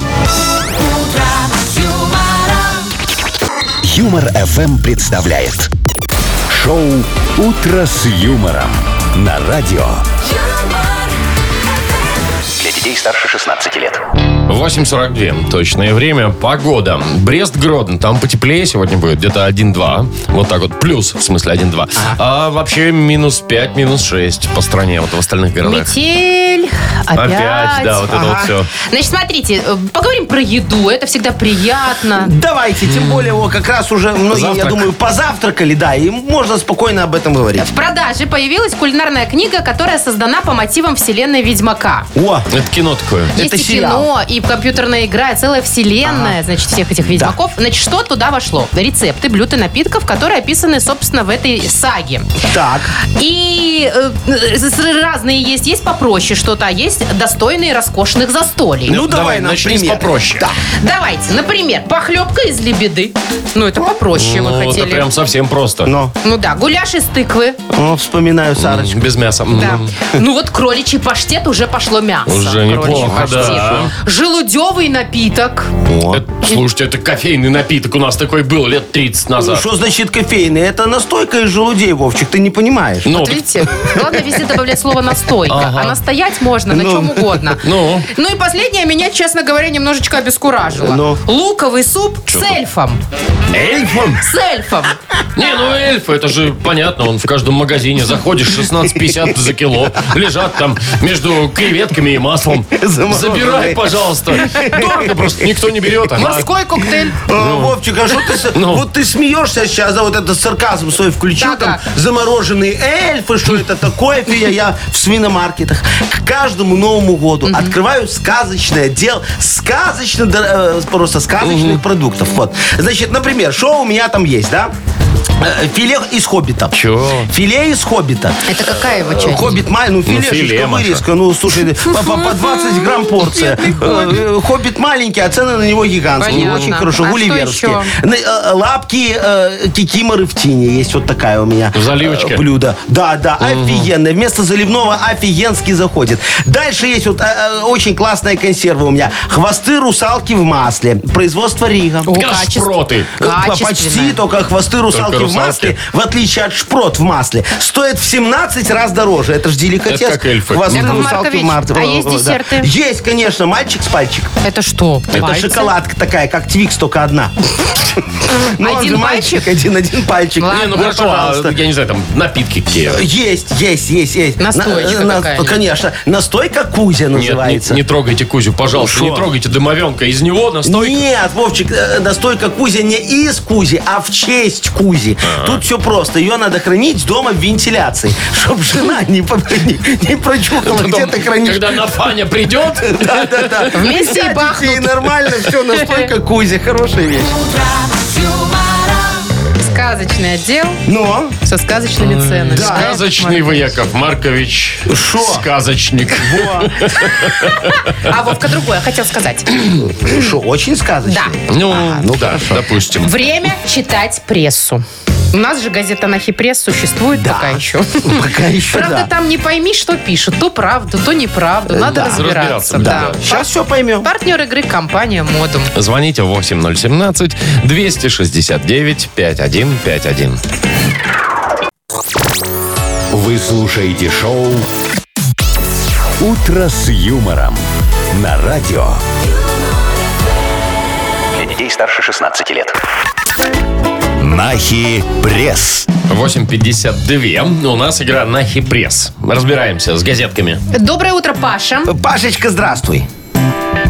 Юмор FM представляет шоу Утро с юмором на радио. Для детей старше 16 лет. 8.42. Точное время. Погода. Брест-Гродно. Там потеплее сегодня будет. Где-то 1-2. Вот так вот. Плюс, в смысле 1-2. А вообще минус 5, минус 6 по стране. Вот в остальных городах. Метель. Опять. Опять, да, вот это вот все. Значит, смотрите, э, поговорим про еду. Это всегда приятно. Давайте, тем более, о, как раз уже многие, я Завтрак. думаю, позавтракали, да, и можно спокойно об этом говорить. В продаже появилась кулинарная книга, которая создана по мотивам вселенной Ведьмака. О, Это кино такое. Есть Это и сериал. кино, и компьютерная игра, целая вселенная, значит, всех этих ведьмаков. Значит, что туда вошло? Рецепты блюд и напитков, которые описаны, собственно, в этой саге. так. И э, разные есть. Есть попроще что-то, а есть достойные роскошных застолий. Ну, давай нам начни с попроще. Да. Давайте, например, похлебка из лебеды. Ну, это попроще Ну, мы это хотели. прям совсем просто. Но, Ну да, гуляш из тыквы. ну, вспоминаю Сарочку. Без мяса. Да. Ну вот кроличий паштет уже пошло мясо. Уже Кроличий неплохо, паштет. Желудевый напиток. Это- слушайте, это кофейный напиток у нас такой был лет 30 Ну, назад. Что значит кофейный? Это настойка из желудей, Вовчик, ты не понимаешь. Ну, Вот видите, главное везде добавлять слово настойка. А настоять можно на Ну. чем угодно. Ну. Ну и последнее меня, честно говоря, немножечко обескуражило. Ну. Луковый суп с эльфом. эльфом? С эльфом. Не, ну эльфы, это же понятно, он в каждом магазине заходишь 16,50 за кило, лежат там между креветками и маслом. [laughs] Забирай, пожалуйста. Дорого просто никто не берет. ага. Морской коктейль. А, Вовчик, а что ты... с- Ну. Вот ты смеешься сейчас, да, вот этот сарказм свой включил, Да-да. там, замороженные эльфы, что это такое, фия, я в свиномаркетах. К каждому Новому году открываю сказочный отдел сказочно, дор- э, просто сказочных продуктов. Вот. Значит, например, что у меня там есть, да? Э, Филе из хоббита. Чё? Филе из хоббита. Это какая его часть? Хоббит май, ну филе, филе, Маша. вырезка, ну слушай, по, по- по 20 грамм порция. Э, Хоббит маленький, а цены на него гигантские. Понятно. Очень хорошо, А гулливерские. э, Лапки э, кикиморы в тине. Есть вот такая у меня В заливочке? э, блюдо. Да, да, офигенное. Вместо заливного офигенски заходит. Дальше есть вот э, э, очень классная консерва у меня. Хвосты русалки в масле. Производство Рига. О, Как качество. шпроты. Э, Почти только хвосты русалки в русалки. масле, в отличие от шпрот в масле, стоят в 17 раз дороже. Это же деликатес. Это как эльфы. Хвосты Яков русалки Маркович, в масле. а есть Да. десерты? Есть, конечно. Мальчик с пальчик. Это что? Это пальцы? шоколадка такая, как Твикс, только одна. Ну, он Один мальчик, пальчик? один-один пальчик. Ладно. Не, ну хорошо, а, я не знаю, там напитки какие. Есть, есть, есть, есть. Настойка На- какая-нибудь. Конечно. Настойка Кузя Нет, не, называется. не трогайте Кузю, пожалуйста, Ну, не трогайте домовенка. Из него настойка. Нет, Вовчик, э, настойка Кузя не из Кузи, а в честь Кузи. Тут все просто. Ее надо хранить дома в вентиляции, [laughs] чтобы жена не, по- не, не прочухала, где ты хранишь. Когда на Фаня придет, [laughs] Да, да, да. Вместе и Сядете, бахнут. И нормально, все, настойка Кузя. Хорошая вещь. Сказочный отдел Но, со сказочными ценами. Да. сказочный вы, Яков Маркович. Шо? Сказочник. А Вовка другое хотел сказать. что, очень сказочно? Да. Ну, А, ну да, допустим. Время читать прессу. У нас же газета «Нахи пресс» существует пока еще. [laughs] Пока еще, Правда, да. там не пойми, что пишут. То правду, то неправду. Надо Да. разбираться. Разбираться, Да. да. Сейчас все поймем. Партнер игры компания «Модум». Звоните 8017-269-5151. Вы слушаете шоу Утро с юмором на радио. Для детей старше 16 лет. Нахи пресс. 8.52. У нас игра на хипресс. Разбираемся с газетками. Доброе утро, Паша. Пашечка, здравствуй.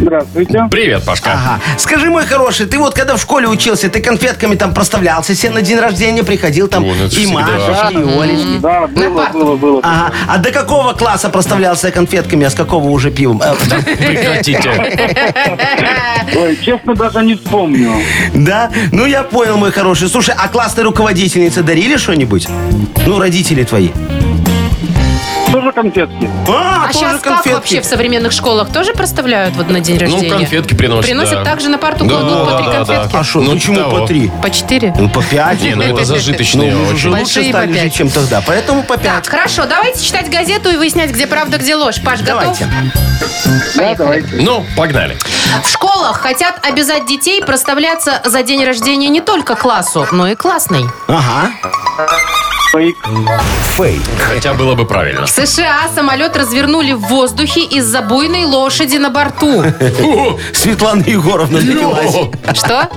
Здравствуйте. Привет, Пашка. Ага. Скажи, мой хороший, ты вот когда в школе учился, ты конфетками там проставлялся себе на день рождения, приходил там О, ну это и всегда. Машечки, и Олечки. Да, было, было, было. Ага. А до какого класса проставлялся конфетками, а с какого уже пивом? Э, Прекратите. [laughs] Ой, честно, даже не вспомню. Да? Ну, я понял, мой хороший. Слушай, а классной руководительнице дарили что-нибудь? Ну, родители твои. Тоже конфетки. А, А тоже сейчас как конфетки. вообще в современных школах тоже проставляют вот на день Ну, рождения? конфетки приносят, Приносят да. также на парту Да, кладут по да, три да, да. конфетки? А что, Ну, почему того. по три? По четыре? Ну, по пять. Не, ну это зажиточные Ну, уже очень. лучше стали по жить, чем тогда. Поэтому по Так, пять. хорошо, давайте читать газету и выяснять, где правда, где ложь. Паш, готов? Давайте. Да, давайте. Ну, погнали. В школах хотят обязать детей проставляться за день рождения не только классу, но и классной. Ага. Фейк. Фейк. Хотя было бы правильно. В США самолет развернули в воздухе из-за буйной лошади на борту. Светлана Егоровна. Что?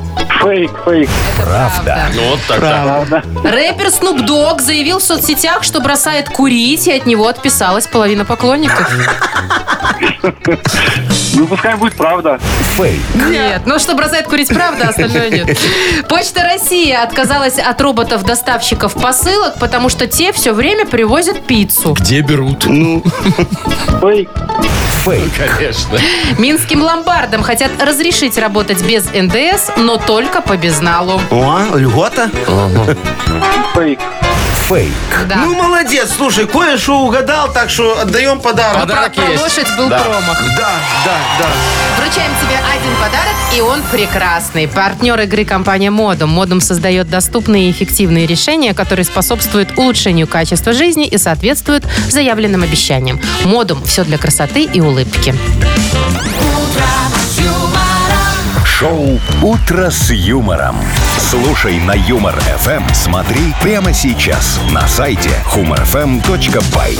Фейк, фейк. Правда. Ну, вот так-то. Правда. Рэпер Snoop Dogg заявил в соцсетях, что бросает курить, и от него отписалась половина поклонников. Ну, пускай будет правда. Фейк. Нет, ну что бросает курить правда, а остальное нет. Почта России отказалась от роботов-доставщиков посылок, потому что те все время привозят пиццу. Где берут? Фейк. [laughs] Фейк. Конечно. Минским ломбардам хотят разрешить работать без НДС, но только по безналу. О, льгота. Фейк. Фейк. Да. Ну, молодец. Слушай, кое-что угадал, так что отдаем подарок. Подарок Про есть. лошадь был Да. промах. Да, да, да. Вручаем тебе один подарок, и он прекрасный. Партнер игры компания Модум. Модум создает доступные и эффективные решения, которые способствуют улучшению качества жизни и соответствуют заявленным обещаниям. Модум. Все для красоты и улыбки. Шоу «Утро с юмором». Слушай на Юмор ФМ. Смотри прямо сейчас на сайте humorfm.by.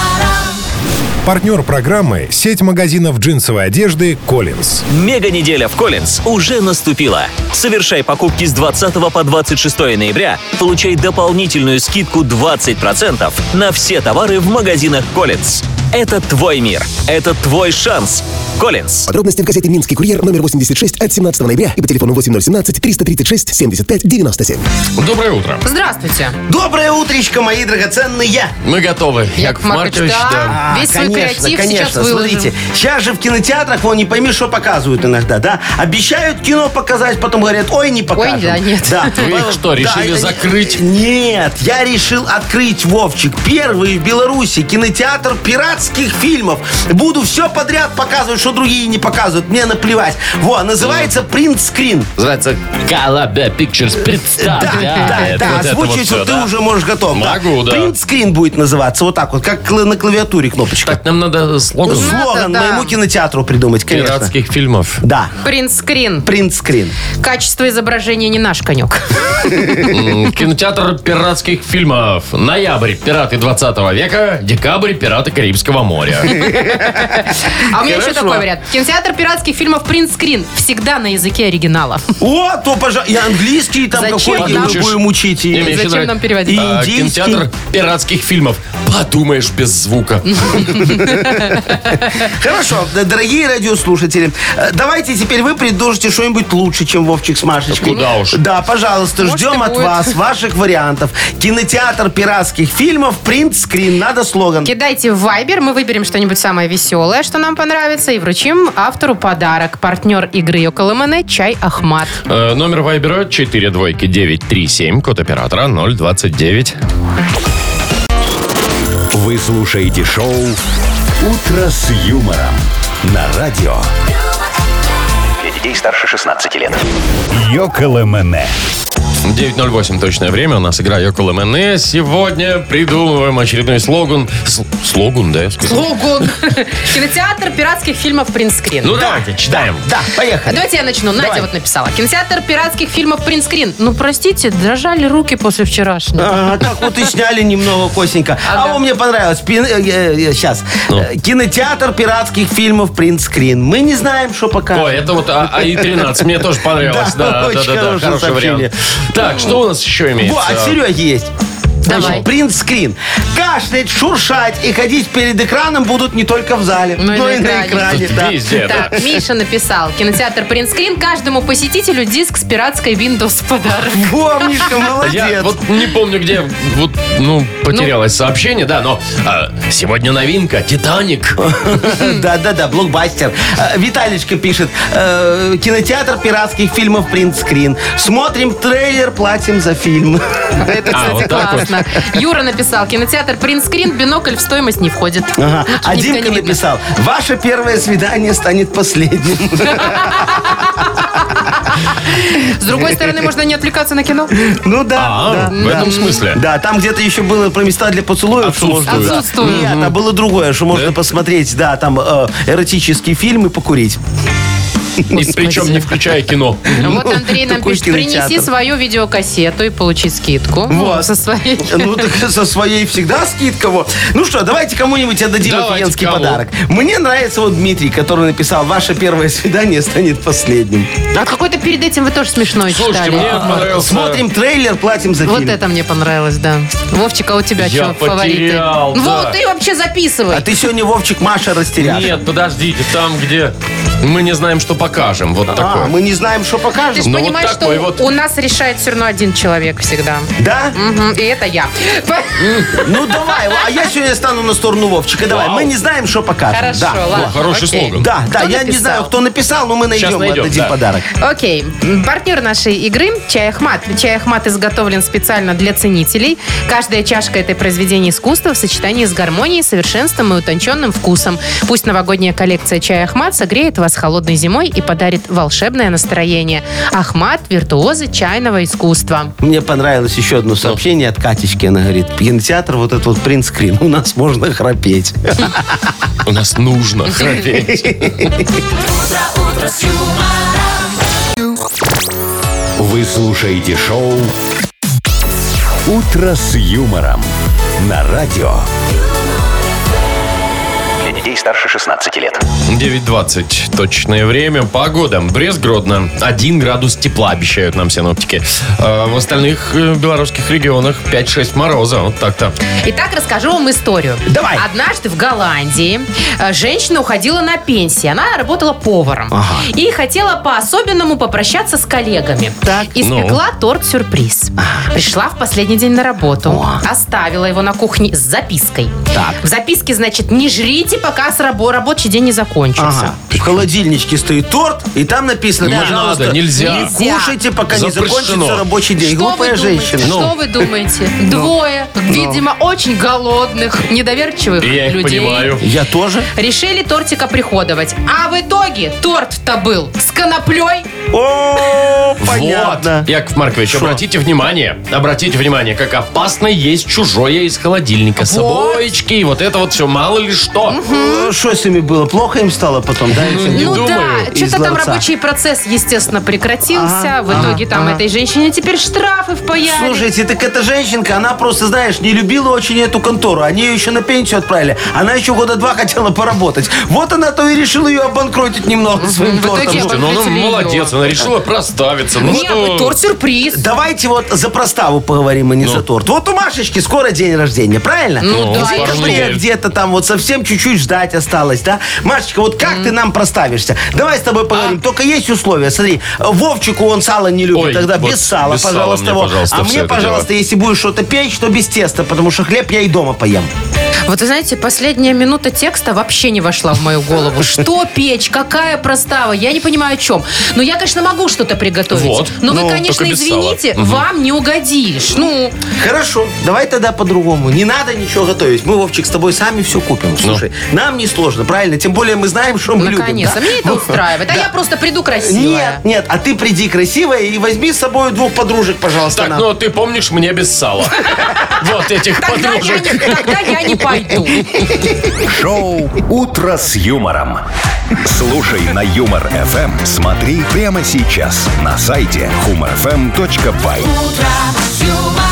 Партнер программы – сеть магазинов джинсовой одежды «Коллинз». Мега неделя в Коллинз уже наступила. Совершай покупки с 20 по 26 ноября, получай дополнительную скидку 20% на все товары в магазинах Коллинз. Это твой мир, это твой шанс. Коллинз. Подробности в газете «Минский курьер» номер 86 от 17 ноября и по телефону 8017 336 75 97. Доброе утро. Здравствуйте. Доброе утречко, мои драгоценные. Мы готовы. Яков Маркович, да. Весь свой креатив сейчас выложим. Смотрите, сейчас же в кинотеатрах, вон, не пойми, что показывают иногда, да? Обещают кино показать, потом говорят, ой, не покажем. да, нет. Да. Вы их что, решили Да, закрыть? Нет, я решил открыть, Вовчик, первый в Беларуси кинотеатр пиратских фильмов. Буду все подряд показывать, что другие не показывают. Мне наплевать. Во, называется «Принт Скрин». Называется Калабе Pictures Да, представляет. да, да, Вот это вот всё, вот ты да. уже можешь готов. Могу, да. Принт скрин будет называться вот так вот, как кла- на клавиатуре кнопочка. Так, нам надо слоган Слоган да. моему кинотеатру придумать, конечно. пиратских фильмов. Да, Принтскрин. принт скрин. Качество изображения не наш конек. М, Кинотеатр пиратских фильмов. Ноябрь. Пираты 20 века. Декабрь. Пираты Карибского моря. А у меня еще Хорошо. Такой вариант. Кинотеатр пиратских фильмов «Принтскрин» всегда на языке оригинала. О, то, пожалуйста, и английский там Зачем какой нам? будем учить. Не, мне Зачем нам переводить? А, Индийский. Кинотеатр пиратских фильмов. Подумаешь, без звука. [laughs] Хорошо, д- дорогие радиослушатели, э, давайте теперь вы предложите что-нибудь лучше, чем Вовчик с Машечкой. Куда уж. Да, пожалуйста, Может, ждем и от будет. вас ваших вариантов. Кинотеатр пиратских фильмов, принт скрин, надо слоган. Кидайте в Viber, мы выберем что-нибудь самое веселое, что нам понравится, и вручим автору подарок. Партнер игры около МН «Чай Ахмат». Э, Номер вайбера 4 двойки 937, код оператора 029. Вы слушаете шоу «Утро с юмором» на радио. Для детей старше 16 лет. Йоколэмэне. 9.08 точное время. У нас игра Йокол МН. Сегодня придумываем очередной слоган. С- слоган, да, я сказал? Слоган. [laughs] Кинотеатр пиратских фильмов «Принтскрин». Ну, давайте, читаем. Да, поехали. Давайте я начну. Надя Давай. вот написала. Кинотеатр пиратских фильмов «Принтскрин». Ну, простите, дрожали руки после вчерашнего. Ага, так вот и сняли немного косенько. А Ага. вот мне понравилось. сейчас. Ну. Кинотеатр пиратских фильмов «Принтскрин». Мы не знаем, что пока. Ой, это вот А- АИ-13. Мне тоже понравилось. Да, Да, [laughs] да, очень да, да. хорошее Хороший сообщение. Так, что у нас еще имеется? Во, от Сереги есть. Давай. Значит, принт-скрин. Кашлять, шуршать и ходить перед экраном будут не только в зале, Ну но и на экране. да. Везде, да. Так, Миша написал. Кинотеатр «Принтскрин». Каждому посетителю диск с пиратской Windows в подарок. Во, Мишка, [laughs] молодец. Я вот не помню, где вот, ну, потерялось сообщение, да, но а, сегодня новинка «Титаник». [laughs] Да-да-да, блокбастер. Э, Виталичка пишет. э, Кинотеатр пиратских фильмов «Принтскрин». Смотрим трейлер, платим за фильм. [laughs] Это, А, кстати, вот так вот. классно. [laughs] Юра написал. Кинотеатр «Принтскрин». Бинокль в стоимость не входит. Ага. Лучше А никогда Димка видно. написал, ваше первое свидание станет последним. С другой стороны, можно не отвлекаться на кино. Ну да. А, да, в этом смысле? Да, там где-то еще было про места для поцелуев. что можно- Отсутствует. Отсутствует. Нет, а было другое, что можно посмотреть, да, там э, эротический фильм и покурить. И причем не включая кино. Вот Андрей нам Такой пишет, принеси свою видеокассету и получи скидку. Вот. Со своей. Ну, так со своей всегда скидка. Вот. Ну что, давайте кому-нибудь отдадим Давайте, офигенский кому? подарок. Мне нравится вот Дмитрий, который написал, ваше первое свидание станет последним. А какой-то перед этим вы тоже смешной Слушайте, читали. мне понравился... Смотрим трейлер, платим за Вот фильм. это мне понравилось, да. Вовчика, у тебя Я что, фавориты? потерял, Ну, да. ты вообще записывай. А ты сегодня, Вовчик, Маша растеряшка. Нет, подождите, там, где мы не знаем, что покажем. Вот А, такое. мы не знаем, что Ты покажем. же Ну, вот понимаешь, что такой вот. у нас решает все равно один человек всегда. Да? Мгм, и это я. Ну давай, а я сегодня стану на сторону Вовчика. Давай, Вау. мы не знаем, что покажем. Хорошо, Да. ладно. хороший окей. слоган. Да, да, Кто я не написал? знаю, кто написал, но мы найдем, найдем, отдадим да. подарок. Окей. Партнер нашей игры «Чай Ахмат». Чай Ахмат изготовлен специально для ценителей. Каждая чашка – это произведение искусства в сочетании с гармонией, совершенством и утонченным вкусом. Пусть новогодняя коллекция «Чай Ахмат» согреет вас холодной зимой и подарит волшебное настроение. Ахмат – виртуозы чайного искусства. Мне понравилось еще одно сообщение от Катечки. Она говорит, кинотеатр, вот этот вот принтскрин, у нас можно храпеть. [laughs] У нас нужно храпеть. Вы слушаете шоу «Утро с юмором» на радио. Детей старше 16 лет. 9.20 точное время. Погода. Брест Гродно. 1 градус тепла обещают нам синоптики. А в остальных э, белорусских регионах 5-6 мороза. Вот так-то. Итак, расскажу вам историю. Давай. Однажды в Голландии э, женщина уходила на пенсию. Она работала поваром. И хотела по-особенному попрощаться с коллегами. Так. Испекла торт-сюрприз. Пришла в последний день на работу. Оставила его на кухне с запиской. Так. В записке, значит, не жрите, пока с рабо- рабочий день не закончится. Ага. В холодильничке стоит торт, и там написано, Не пожалуйста, надо, нельзя. не кушайте, пока Запрещено. не закончится рабочий день. Что Глупая вы думаете? женщина. Ну. Что вы думаете? Двое, видимо, очень голодных, недоверчивых Я их людей. понимаю. Я тоже? Решили тортик оприходовать. А в итоге торт-то был с коноплей. О, понятно. Вот. Яков Маркович, обратите внимание, обратите внимание, как опасно есть чужое из холодильника. С обоечки и вот это вот все, мало ли что. Э, Что с ними было? Плохо им стало потом, да? Не ну думаю. да, Из что-то там ларца. рабочий процесс, естественно, прекратился. Ага, в итоге там этой женщине теперь штрафы впаяли. Слушайте, так эта женщинка, она просто, знаешь, не любила очень эту контору. Они ее еще на пенсию отправили. Она еще года два хотела поработать. Вот она то и решила ее обанкротить немного своим в тортом. Слушайте, ну она её. молодец, она решила проставиться. Ну Нет, что? торт-сюрприз. Давайте вот за проставу поговорим, а не за торт. Вот у Машечки скоро день рождения, правильно? Ну да, В декабре где-то там вот совсем чуть-чуть ждать осталось, да? Машечка, вот как ты нам проставишься? Давай с тобой поговорим. Только есть условия. Смотри, Вовчику он сало не любит, Ой, тогда вот без сала, без сала пожалуйста. мне, вот. пожалуйста, а мне, это пожалуйста, если будешь что-то печь, то без теста, потому что хлеб я и дома поем. Вот вы знаете, последняя минута текста вообще не вошла в мою голову. [laughs] Что печь? Какая простава? Я не понимаю, о чем. Ну, я, конечно, могу что-то приготовить. Вот. Но Ну, вы, конечно, без сала. извините, вам не угодишь. Ну, Хорошо, давай тогда по-другому. Не надо ничего готовить. Мы, Вовчик, с тобой сами все купим. Слушай, нам не сложно, правильно? Тем более мы знаем, что мы любим. наконец-то. да? Меня это устраивает. А я просто приду красивая. Нет, нет, а ты приди красивая и возьми с собой двух подружек, пожалуйста. Так, нам. ну ты помнишь мне без сала? [laughs] Вот этих подружек. тогда я не пойду. [laughs] Шоу «Утро с юмором». Слушай на Юмор ФМ. Смотри прямо сейчас на сайте humorfm.by.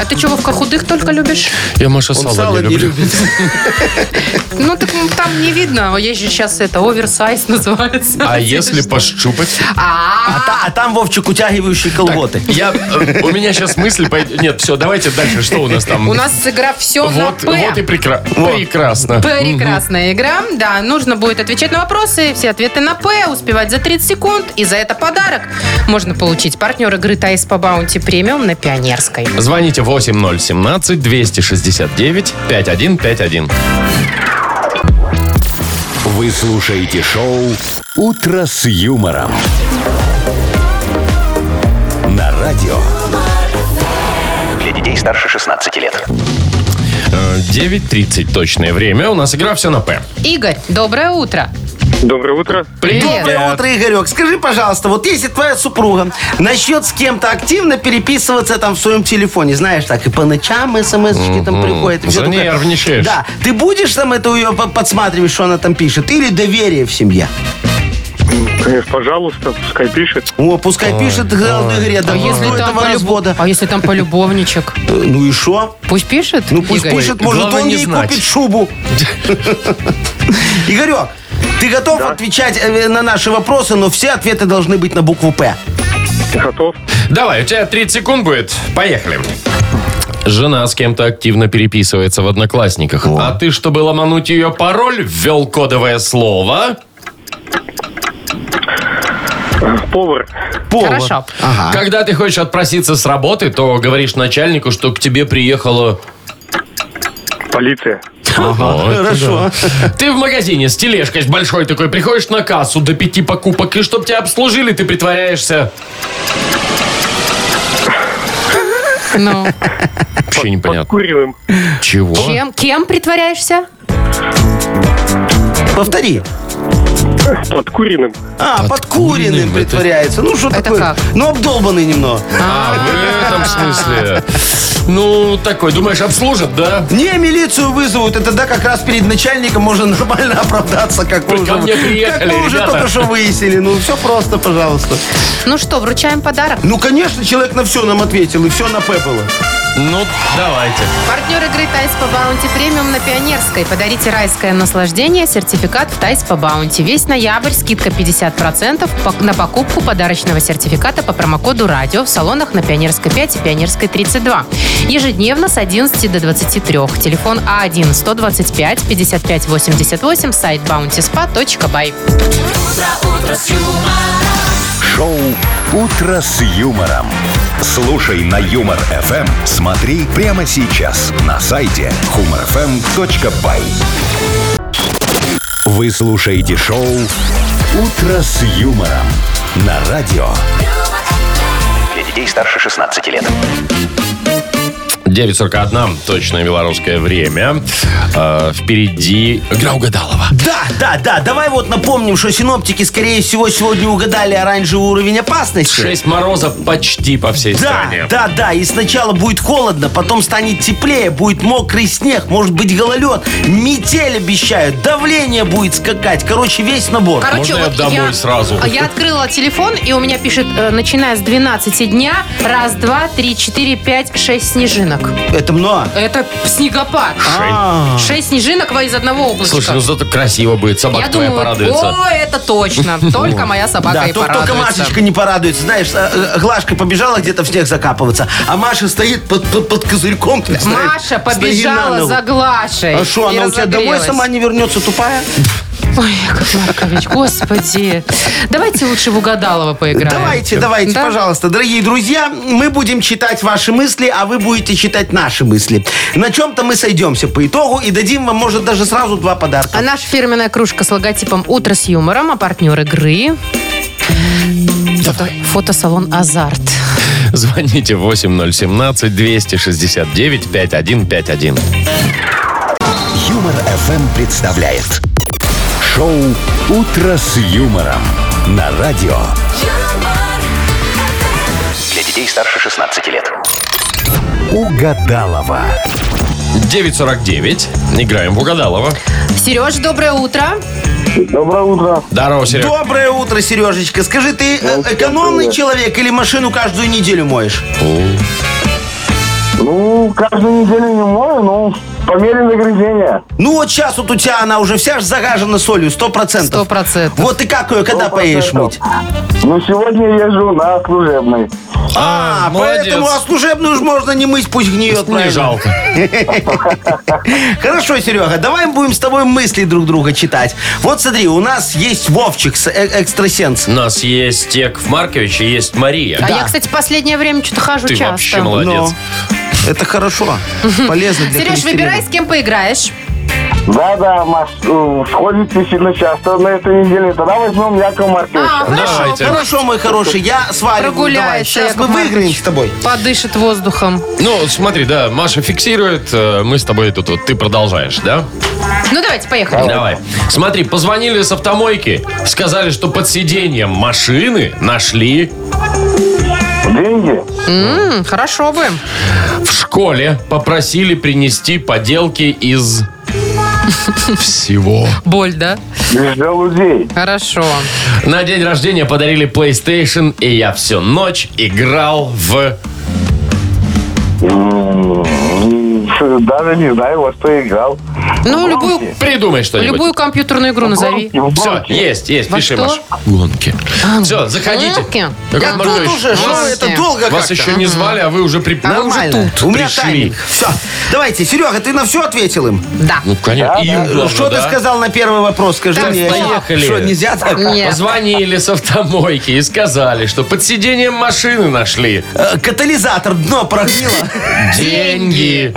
А ты что, Вовка, худых только любишь? Я, Маша, сало сало не не люблю. любит. [laughs] Ну, так там не видно. Есть же сейчас это, оверсайз называется. А если пощупать? А, А, а там, Вовчик, утягивающие колготы. Я, э, у меня сейчас мысль пойдет. Нет, все, давайте дальше. Что у нас там? у нас игра все на Вот, П. вот и прекра- прекрасно. Прекрасная игра. Да, нужно будет отвечать на вопросы. Все ответы на П. Успевать за 30 секунд. И за это подарок можно получить. Партнер игры Thai Spa Bounty Premium на Пионерской. Звоните 8017-269-5151. Вы слушаете шоу «Утро с юмором». На радио. Для детей старше 16 лет. Э, 9.30 точное время. У нас игра все на П. Игорь, доброе утро. Доброе утро. Привет. Доброе утро, Игорек. Скажи, пожалуйста, вот если твоя супруга начнет с кем-то активно переписываться там в своем телефоне, знаешь, так и по ночам смс-очки там приходят. и всё такое. Занервничаешь. Да. Ты будешь там это ее по- подсматривать, что она там пишет? Или доверие в семье? Конечно, пожалуйста, пускай пишет. О, пускай пишет, главное, Игорь, А до если, там этого полюб- развода. а если там полюбовничек? [laughs] Э, Ну и что? Пусть пишет, Ну пусть Игорь? пишет, может главное он не ей знать. купит шубу. [laughs] Игорек, ты готов отвечать э, на наши вопросы, но все ответы должны быть на букву «П». Готов? Давай, у тебя 30 секунд будет. Поехали. Жена с кем-то активно переписывается в Одноклассниках. А ты, чтобы ломануть ее пароль, ввел кодовое слово. Повар. Повар. Хорошо. Ага. Когда ты хочешь отпроситься с работы, то говоришь начальнику, что к тебе приехала... Полиция. Ага, Хорошо. да. Ты в магазине с тележкой с большой такой, приходишь на кассу до пяти покупок, и чтоб тебя обслужили, ты притворяешься... Ну, Вообще непонятно. Куривым. Чего? кем, кем притворяешься? Повтори. [laughs] Под куриным. А, под куриным это- притворяется. Ну, что Это такое? как? Ну, обдолбанный немного. А, в этом смысле. [laughs] Ну, такой, думаешь, обслужат, да? Не, милицию вызовут. Это да, как раз перед начальником можно нормально оправдаться, как вы Вы уже, ко мне приехали, как вы уже ребята. только что выяснили. Ну, все просто, пожалуйста. Ну что, вручаем подарок. Ну, конечно, человек на все нам ответил, и все на П было. Ну, давайте. Партнер игры Thai Spa Bounty Premium на Пионерской. Подарите райское наслаждение, сертификат в Thai Spa Bounty. Весь ноябрь скидка 50% по- на покупку подарочного сертификата по промокоду «Радио» в салонах на Пионерской 5 и Пионерской 32. Ежедневно с 11 до 23. Телефон А А1-125-55-88, сайт bountyspa.by. Шоу «Утро с юмором». Слушай на Юмор ФМ. Смотри прямо сейчас на сайте humorfm.by. Вы слушаете шоу «Утро с юмором» на радио. Для детей старше 16 лет. 9.41, точное белорусское время. Э, впереди игра угадалова. Да, да, да. Давай вот напомним, что синоптики, скорее всего, сегодня угадали оранжевый уровень опасности. 6 мороза почти по всей Да, стране. да, да. И сначала будет холодно, потом станет теплее, будет мокрый снег, может быть гололед, метель обещают, давление будет скакать. Короче, весь набор. Можно я домой сразу? а Я открыла телефон, и у меня пишет, э, начиная с 12 дня, раз, два, три, четыре, пять, шесть снежинок. Это много. Это снегопад. А, Шесть снежинок во из одного облачка. Слушай, ну зато красиво будет. Собака Я твоя думаю, порадуется. о, это точно. [laughs] Только моя собака Да, и то- только порадуется. Машечка не порадуется. Знаешь, э, э, Глашка побежала где-то в снег закапываться, а Маша стоит под, под, под козырьком. ты знаешь, Маша стоит на побежала ногу. за Глашей. А что, и она у тебя домой разогрелась. сама не вернется, тупая? [laughs] Ой, Яков Маркович, господи. Давайте лучше в угадалово поиграем. Давайте, давайте, Да? пожалуйста, дорогие друзья, мы будем читать ваши мысли, а вы будете читать наши мысли. На чем-то мы сойдемся по итогу и дадим вам, может, даже сразу два подарка. А наша фирменная кружка с логотипом «Утро с юмором», а партнер игры... Фото- фотосалон «Азарт». Звоните 8017-269-5151. Юмор FM представляет шоу Утро с юмором на радио. Для детей старше 16 лет. Угадалова. 949. Играем в Угадалова. Сереж, доброе утро. Доброе утро. Здорово, Серег. Доброе утро, Сережечка. Скажи, ты э, экономный человек или машину каждую неделю моешь? Ну, каждую неделю не мою, но по мере нагрязнения. Ну вот сейчас вот у тебя она уже вся ж загажена солью, сто процентов. Сто процентов. Вот ты как ее, когда поедешь мыть? Ну, сегодня езжу на служебной. А, молодец. поэтому а служебную уж можно не мыть, пусть гниет. Не жалко. [laughs] Хорошо, Серега, давай мы будем с тобой мысли друг друга читать. Вот смотри, у нас есть Вовчик, с- э- экстрасенс. У нас есть Яков Маркович и есть Мария. А я, кстати, последнее время что-то хожу Ты часто. вообще молодец. Это хорошо, полезно для Сереж, холестерина. выбирай, с кем поиграешь. Да-да, Маш, э, сходите сильно часто на этой неделе. Тогда возьмем Якова Марковича. А, хорошо. Давайте. Хорошо, мой хороший, я сваливаю. Давай. Прогуляется, Сейчас мы выиграем Маркович. с тобой. Подышит воздухом. Ну, смотри, да, Маша фиксирует, э, мы с тобой тут вот, ты продолжаешь, да? Ну, давайте, поехали. Давай. Смотри, позвонили с автомойки, сказали, что под сиденьем машины нашли Деньги? М, хорошо бы. в школе, попросили принести поделки из всего. Боль, да? Без желудей. Хорошо. На день рождения подарили PlayStation, и я всю ночь играл в... М, Даже не знаю, во что играл. Ну, любую, Придумай что-нибудь. любую компьютерную игру назови. Все, есть, есть, Во пиши, что? Маш. Гонки. Все, заходите. гонки? Яков Я тут уже, что вас- это долго Вас как-то. еще не звали, а вы уже при... А вы уже Нормально. тут У меня пришли. тайминг. Все. Давайте, Серега, ты на все ответил им? Да. Ну, конечно, и им главное, что да? ты сказал на первый вопрос? Скажи Так, мне. поехали. Что, нельзя так? Нет. Позвонили с автомойки и сказали, что под сиденьем машины нашли Э, Катализатор, дно прогнило. деньги.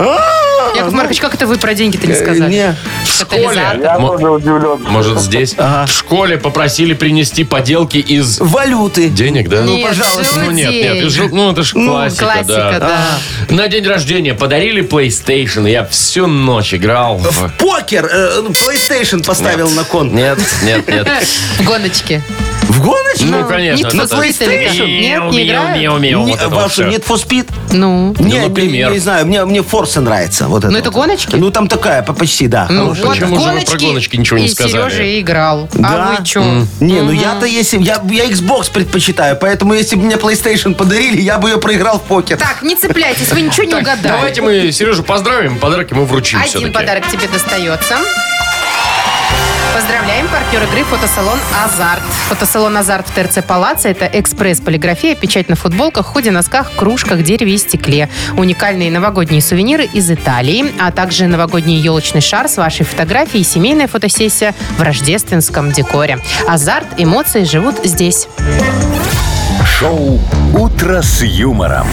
Яков Маркович, как это вы про деньги-то не сказали? не. Катализатор. Я Мо- тоже удивлен. Может, здесь? В школе попросили принести поделки из Валюты. денег, да? Нет, пожалуйста. Ну нет, нет, жел- ну это ж классика, классика, да. На день рождения подарили PlayStation, я всю ночь играл в... Покер. э, PlayStation поставил на кон. Нет, нет, нет. [laughs] Гоночки. В гоночку? Ну, конечно. Need это- for Speed или как? Нет, не играют? Миу, миу, Не, вот это вот что, всё. нет for Speed? Ну. Не, например. Не, не знаю, мне, мне Форса нравится. Вот это Ну, это вот. гоночки? Ну, там такая, по- почти, да. Ну, хорошая. вот почему же вы про гоночки ничего не и сказали? Сережа играл. Да? А вы что? Не, ну я-то если... Я, я Xbox предпочитаю, поэтому если бы мне PlayStation подарили, я бы ее проиграл в покер. Так, не цепляйтесь, вы ничего не угадали. давайте мы Сережу поздравим, подарок ему вручим Один все-таки. подарок тебе достается. Поздравляем, партнер игры фотосалон «Азарт». Фотосалон «Азарт» в ТРЦ «Палаца» – это экспресс-полиграфия, печать на футболках, худи, носках, кружках, дереве и стекле. Уникальные новогодние сувениры из Италии, а также новогодний елочный шар с вашей фотографией и семейная фотосессия в рождественском декоре. «Азарт» – эмоции живут здесь. Шоу Утро с юмором.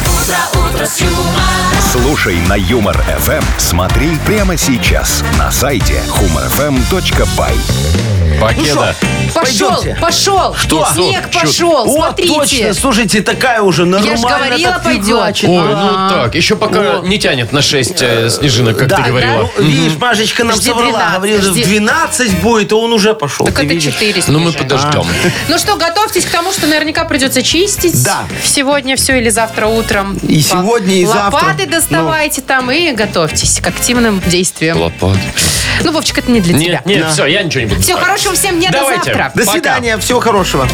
Слушай на Юмор ФМ. Смотри прямо сейчас на сайте humorfm.by. Покеда. Пошел, Пойдемте. пошел! Что? Снег Чё? пошел, О, смотрите! точно, слушайте, такая уже нормальная. Я ж говорила, так пойдет. Ой, ну так, еще пока не тянет на 6 снежинок, как Да, ты говорила. ну, видишь, Машечка нам Жди соврала. 12, Говорила, в жди. 12 будет, а он уже пошел. Так ты это видишь? 4 Ну мы снежинки. подождем. Ну что, готовьтесь к тому, что наверняка придется чистить. Да. Сегодня все или завтра утром. И сегодня, и завтра. Лопаты доставайте там и готовьтесь к активным действиям. Лопат. Ну, Вовчик, это не для тебя. Нет, нет, все, я ничего не буду. Все, хорошего всем дня, до Давайте. завтра. До Пока. свидания, всего хорошего.